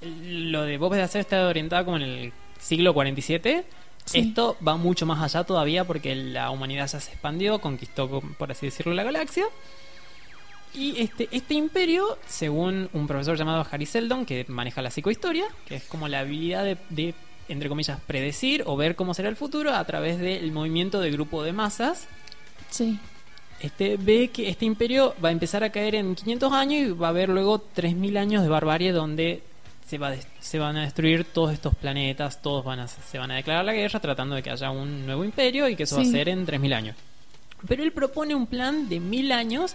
Lo de Bob de Hacer está orientada como en el siglo 47. Sí. Esto va mucho más allá todavía porque la humanidad ya se expandió, conquistó, por así decirlo, la galaxia. Y este, este imperio, según un profesor llamado Harry Seldon, que maneja la psicohistoria, que es como la habilidad de, de, entre comillas, predecir o ver cómo será el futuro a través del movimiento de grupo de masas, Sí. este ve que este imperio va a empezar a caer en 500 años y va a haber luego 3000 años de barbarie donde se, va se van a destruir todos estos planetas, todos van a, se van a declarar la guerra tratando de que haya un nuevo imperio y que eso va a ser en 3000 años. Pero él propone un plan de 1000 años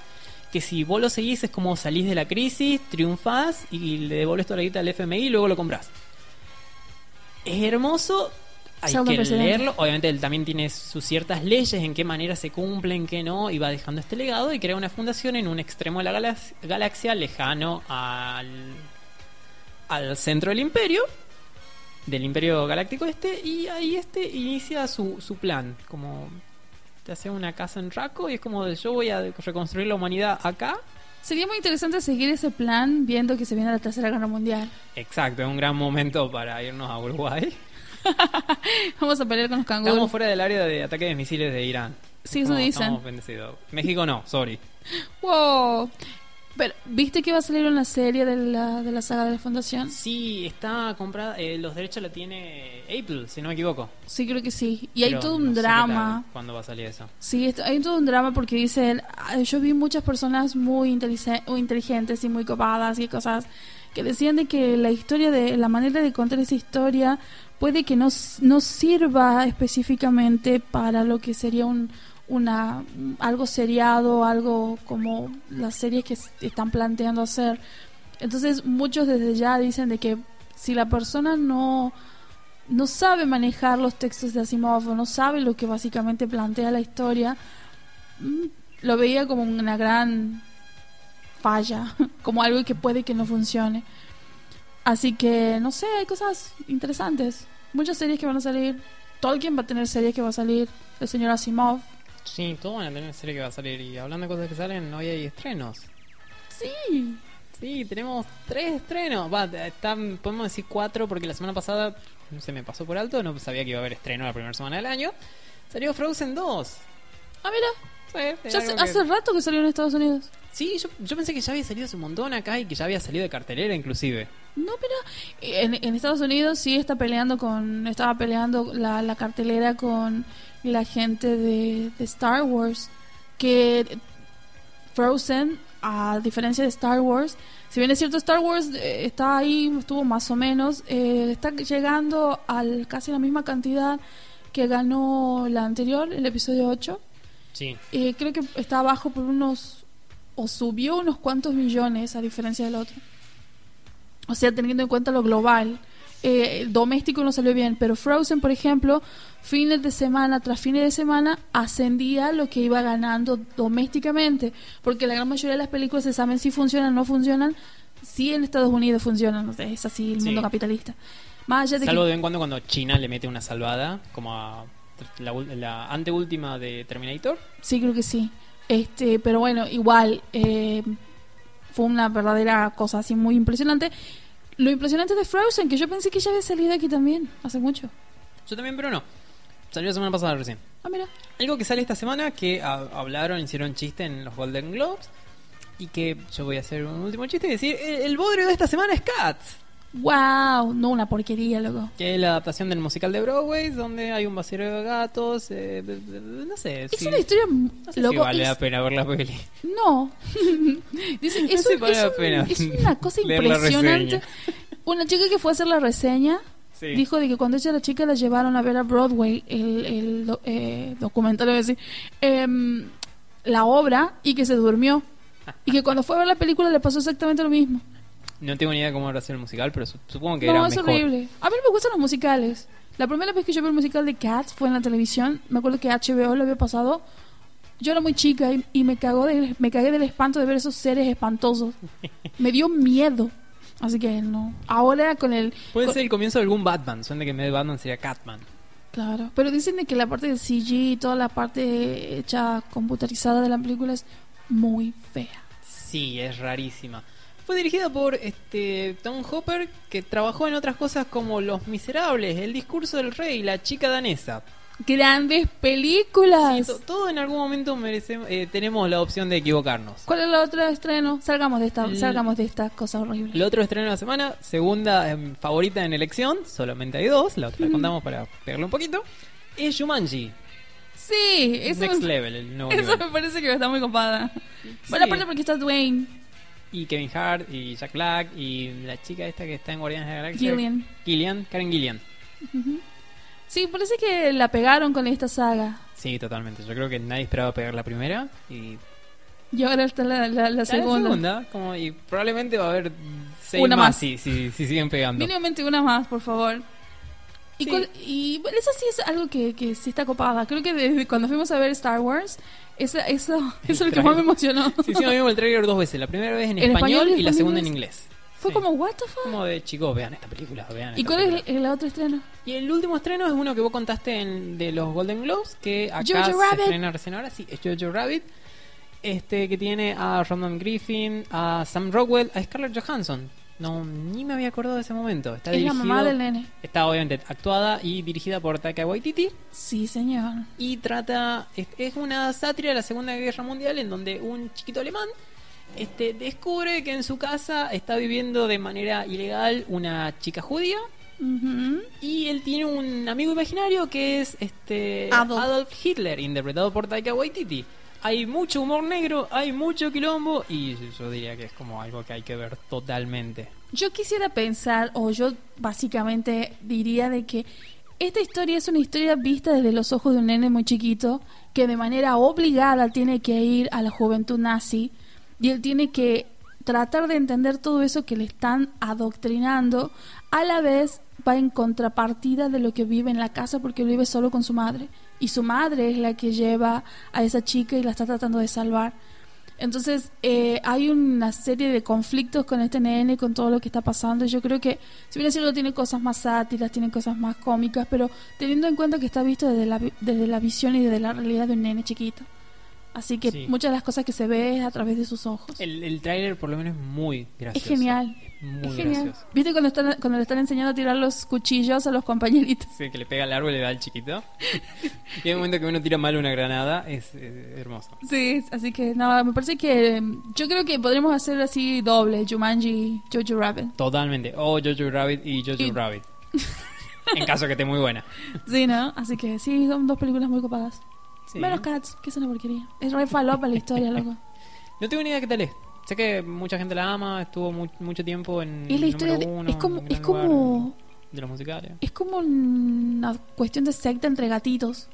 que si vos lo seguís es como salís de la crisis, triunfás y le devolves toda la guita al FMI y luego lo compras. Es hermoso, hay que leerlo. Obviamente él también tiene sus ciertas leyes, en qué manera se cumplen, qué no, y va dejando este legado y crea una fundación en un extremo de la galax- galaxia lejano al, al centro del imperio, del imperio galáctico este, y ahí este inicia su, su plan, como te hace una casa en Raco y es como de yo voy a reconstruir la humanidad acá. Sería muy interesante seguir ese plan viendo que se viene la Tercera Guerra Mundial. Exacto, es un gran momento para irnos a Uruguay. *laughs* Vamos a pelear con los canguros. Estamos fuera del área de ataque de misiles de Irán. Sí, eso No, dicen. Estamos bendecidos. México no, sorry. *laughs* Wow. Pero, ¿viste que va a salir una serie de la, de la saga de la Fundación? Sí, está comprada. eh, los derechos la tiene Apple, si no me equivoco. Sí, creo que sí. Y hay Pero todo no un qué drama. ¿Cuándo va a salir eso? Sí, esto- hay todo un drama porque dicen, "Ah, yo vi muchas personas muy inteligentes y muy copadas y cosas que decían de que la historia de la manera de contar esa historia puede que no, no sirva específicamente para lo que sería un una algo seriado, algo como las series que están planteando hacer. Entonces, muchos desde ya dicen de que si la persona no no sabe manejar los textos de Asimov no sabe lo que básicamente plantea la historia, mm, lo veía como una gran falla, *laughs* como algo que puede que no funcione. Así que, no sé, hay cosas interesantes. Muchas series que van a salir. Tolkien va a tener series que va a salir. El señor Asimov. Sí, todos van a tener serie que va a salir. Y hablando de cosas que salen, hoy hay estrenos. Sí. Sí, tenemos tres estrenos. Va, están, podemos decir cuatro porque la semana pasada se me pasó por alto. No sabía que iba a haber estreno la primera semana del año. Salió Frozen 2. Ah, mira. Ya hace, que- hace rato que salió en Estados Unidos. Sí, yo, yo pensé que ya había salido hace un montón acá y que ya había salido de cartelera inclusive. No, pero en, en Estados Unidos sí está peleando con, estaba peleando la, la cartelera con la gente de, de Star Wars, que Frozen, a diferencia de Star Wars, si bien es cierto Star Wars eh, está ahí, estuvo más o menos, eh, está llegando al casi la misma cantidad que ganó la anterior, el episodio 8. Sí. Eh, creo que está abajo por unos o subió unos cuantos millones a diferencia del otro. O sea, teniendo en cuenta lo global. Eh, el doméstico no salió bien, pero Frozen, por ejemplo, fines de semana tras fines de semana ascendía lo que iba ganando domésticamente, porque la gran mayoría de las películas se saben si funcionan o no funcionan, si en Estados Unidos funcionan, no sé, es así el Sí. mundo capitalista. Más allá de Salvo que de vez en cuando cuando China le mete una salvada, como a la, la anteúltima de Terminator. Sí, creo que sí. Este, pero bueno, igual eh, fue una verdadera cosa así muy impresionante. Lo impresionante de Frozen, que yo pensé que ya había salido aquí también, hace mucho. Yo también, pero no. Salió la semana pasada recién. Ah, mira. Algo que sale esta semana, que hablaron, hicieron chiste en los Golden Globes. Y que yo voy a hacer un último chiste y decir, el, el bodrio de esta semana es Cats. Wow, no una porquería, loco. Que es la adaptación del musical de Broadway, donde hay un vacío de gatos. eh, no sé. Es si- una historia no sé loco. si vale es- la pena ver la peli. No. *laughs* Dice, No es, un- vale es la pena es una cosa la impresionante. Una chica que fue a hacer la reseña Sí. dijo de que cuando ella era chica la llevaron a ver a Broadway, el, el eh, documental, iba a decir, em, la obra, y que se durmió. *laughs* Y que cuando fue a ver la película le pasó exactamente lo mismo. No tengo ni idea de cómo habrá sido el musical, pero su- supongo que No, era es mejor. horrible. A mí me gustan los musicales. La primera vez que yo vi el musical de Cats fue en la televisión. Me acuerdo que HBO lo había pasado. Yo era muy chica y, y me, cagó de, me cagué del espanto de ver esos seres espantosos. Me dio miedo. Así que no. Ahora con el... Puede con- ser el comienzo de algún Batman. Suena que en vez de Batman sería Catman. Claro. Pero dicen de que la parte del CG y toda la parte hecha computarizada de la película es muy fea. Sí, es rarísima. Fue dirigida por este Tom Hopper, que trabajó en otras cosas como Los Miserables, El Discurso del Rey, La Chica Danesa. Grandes películas. Sí, to- todo en algún momento merecemos, eh, tenemos la opción de equivocarnos. ¿Cuál es el otro estreno? Salgamos de esta, El- salgamos de esta cosa horrible. El otro estreno de la semana, segunda em, favorita en elección, solamente hay dos, la otra la contamos para pegarle un poquito, es Jumanji, Sí, eso, Next me, Level, el nuevo *laughs* eso nivel. me parece que está muy copada. Bueno, aparte porque está Dwayne Y Kevin Hart, y Jack Black, y la chica esta que está en Guardianes de la Galaxia. Gillian. Gillian, Karen Gillian. Sí, parece que la pegaron con esta saga. Sí, totalmente. Yo creo que nadie esperaba pegar la primera y Y ahora está la, la, la segunda. como, y probablemente va a haber seis Una más, más. Si, si, si siguen pegando. Mínimamente una más, por favor. Y, Sí. cuál- y bueno, eso sí es algo que, que sí está copada. Creo que desde cuando fuimos a ver Star Wars, eso, *laughs* eso es lo que más me emocionó. Sí, sí, vimos el trailer dos veces. La primera vez en, ¿En español, español y la segunda en inglés? Fue Sí. como, ¿what the fuck? Como de chicos, vean esta película, vean ¿Y esta cuál es película. el, el otro estreno? Y el último estreno es uno que vos contaste en, de los Golden Globes, que acá Jojo se Rabbit. estrena recién ahora, sí, es Jojo Rabbit. Este que tiene a Ronan Griffin, a Sam Rockwell, a Scarlett Johansson. No, ni me había acordado de ese momento. Está Es la dirigido, mamá del nene. Está obviamente actuada y dirigida por Taika Waititi. Sí, señor. Y trata. Es, es una sátira de la Segunda Guerra Mundial en donde un chiquito alemán este, descubre que en su casa está viviendo de manera ilegal una chica judía. Y él tiene un amigo imaginario que es este Adolf. Hitler, interpretado por Taika Waititi. Hay mucho humor negro, hay mucho quilombo y yo diría que es como algo que hay que ver totalmente. Yo quisiera pensar, o yo básicamente diría de que esta historia es una historia vista desde los ojos de un nene muy chiquito que de manera obligada tiene que ir a la juventud nazi y él tiene que tratar de entender todo eso que le están adoctrinando, a la vez va en contrapartida de lo que vive en la casa porque vive solo con su madre y su madre es la que lleva a esa chica y la está tratando de salvar. Entonces eh, hay una serie de conflictos con este nene, con todo lo que está pasando. Yo creo que, si bien es cierto, tiene cosas más sátiras, tiene cosas más cómicas, pero teniendo en cuenta que está visto desde la, desde la visión y desde la realidad de un nene chiquito. Así que Sí. muchas de las cosas que se ve es a través de sus ojos. El, el tráiler por lo menos es muy es gracioso. genial. Es muy es genial. gracioso. ¿Viste cuando, están, cuando le están enseñando a tirar los cuchillos a los compañeritos? Sí, que le pega al árbol y le da al chiquito. y hay un momento que uno tira mal una granada, es eh, hermoso. Sí, así que nada, me parece que eh, yo creo que podremos hacer así doble, Jumanji, Jojo Rabbit. Totalmente. O Jojo Rabbit y Jojo Y- Rabbit. *laughs* en caso que esté muy buena. Sí, ¿no? Así que sí, son dos películas muy copadas. Sí. Menos Cats, que es una porquería. Es re falopa la historia, *laughs* loco. No tengo ni idea qué tal es. Sé que mucha gente la ama, estuvo mu- mucho tiempo en. Y la historia de- uno, es como es como de los musicales. es como una cuestión de secta entre gatitos.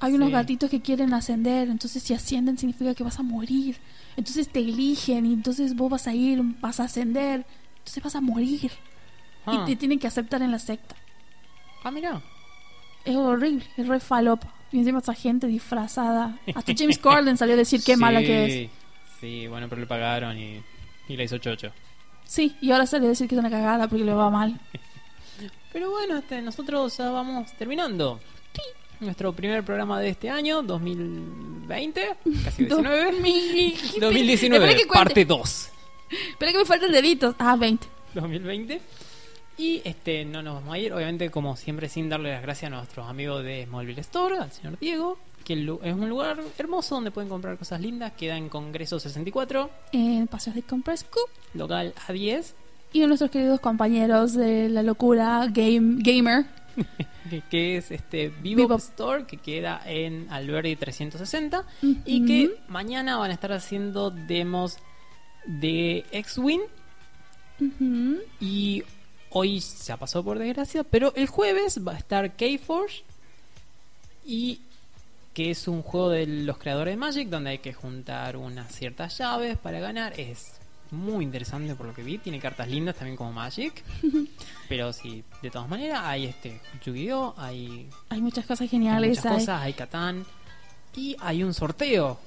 Hay unos gatitos que quieren ascender, entonces si ascienden significa que vas a morir. Entonces te eligen y entonces vos vas a ir, vas a ascender, entonces vas a morir Ah, y te tienen que aceptar en la secta. ah mira. Es horrible, es re falopa. Y encima esa gente disfrazada. Hasta James Corden salió a decir qué *laughs* mala que es. Sí, bueno, pero le pagaron y, y la hizo chocho. Sí, y ahora sale a decir que es una cagada porque le va mal. *laughs* Pero bueno, este, nosotros ya vamos terminando. Nuestro primer programa de este año, 2020, casi 19. 2019. 2019, Espera que cuente. parte 2. Espera que me faltan deditos. Ah, 20. 2020. Y este no nos vamos a ir, obviamente, como siempre, sin darle las gracias a nuestros amigos de Smallville Store, al señor Diego, que es un lugar hermoso donde pueden comprar cosas lindas. Queda en Congreso 64, En Paseos de Compras Scoop. local A10, Y a nuestros queridos compañeros de la locura game, gamer. *laughs* que, es este Vivo. Store, que queda en Alberdi 360. Y que mañana van a estar haciendo demos de X-Wing. Y hoy ya pasó por desgracia, pero el jueves va a estar K-Force y que es un juego de los creadores de Magic donde hay que juntar unas ciertas llaves para ganar. Es muy interesante por lo que vi, tiene cartas lindas también como Magic. *laughs* pero sí, de todas maneras hay este Yu-Gi-Oh, hay, Hay muchas cosas hay geniales. muchas hay- cosas, hay Catán y hay un sorteo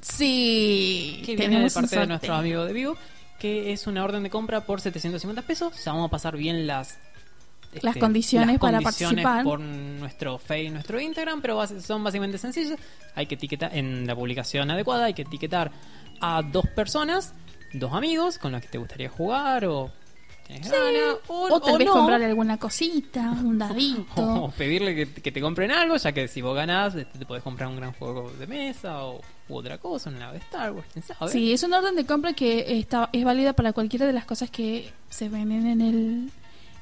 Sí. que viene de parte de sorteo. nuestros amigos de Vivo, que es una orden de compra por 750 pesos. Ya vamos a pasar bien las Las condiciones para condiciones participar. por nuestro Face y nuestro Instagram, pero son básicamente sencillas. Hay que etiquetar en la publicación adecuada, hay que etiquetar a dos personas, dos amigos con los que te gustaría jugar o ganas, o, O tal o vez no. comprarle alguna cosita, un *laughs* dadito. O pedirle que, que te compren algo, ya que si vos ganás, este, te podés comprar un gran juego de mesa o u otra cosa, una de Star Wars, quién sabe. Sí, es una orden de compra que está, es válida para cualquiera de las cosas que se venden en el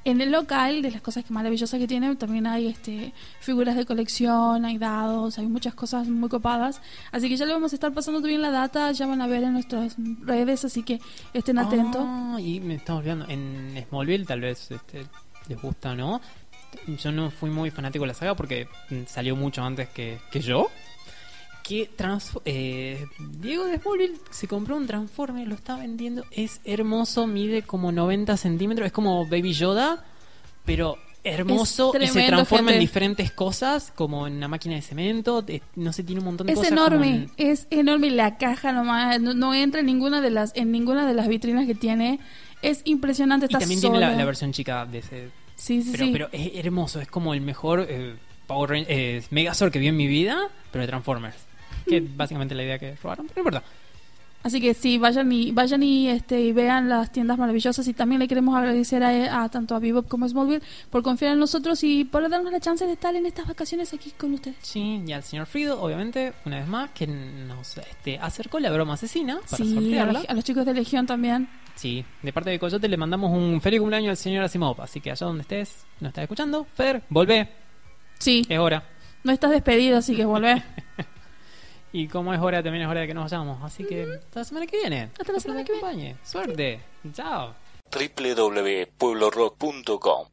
en el local, de las cosas maravillosas que tiene. También hay este figuras de colección, hay dados, hay muchas cosas muy copadas. Así que ya le vamos a estar pasando bien la data, ya van a ver en nuestras redes, así que estén atentos. Ah, y me estamos olvidando, en Smallville tal vez este, les gusta o no. Yo no fui muy fanático de la saga porque mm, salió mucho antes que, que yo. Que eh, Diego de Smallville se compró un Transformer, lo está vendiendo. Es hermoso, mide como 90 centímetros, es como Baby Yoda, pero hermoso Es y se transforma en gente. diferentes cosas, como en una máquina de cemento. eh, no sé, tiene un montón de Es cosas. como enorme, en- es enorme la caja nomás, no, no entra en ninguna de las en ninguna de las vitrinas que tiene. Es impresionante, y también tiene la, la versión chica de ese Sí, sí, Pero, sí. pero es hermoso, es como el mejor eh, Power eh, Megazord que vi en mi vida, pero de Transformers. Que es básicamente la idea que robaron, pero no importa. Así que sí, vayan y vayan y este y vean las tiendas maravillosas y también le queremos agradecer a, a tanto a Bebop como a Smallville por confiar en nosotros y por darnos la chance de estar en estas vacaciones aquí con ustedes. Sí, y al señor Frido, obviamente, una vez más, que nos este, acercó la broma asesina para Sí, a los, a los chicos de Legión también. Sí, de parte de Coyote le mandamos un feliz cumpleaños al señor Asimov. Así que allá donde estés, nos estás escuchando, Fer, volvé, Sí, es hora. no estás despedido, así que volvé. *laughs* Y como es hora, también es hora de que nos vayamos. Así que hasta la semana que viene. Hasta la semana que viene. viene. Suerte. Chao. www.pueblorock.com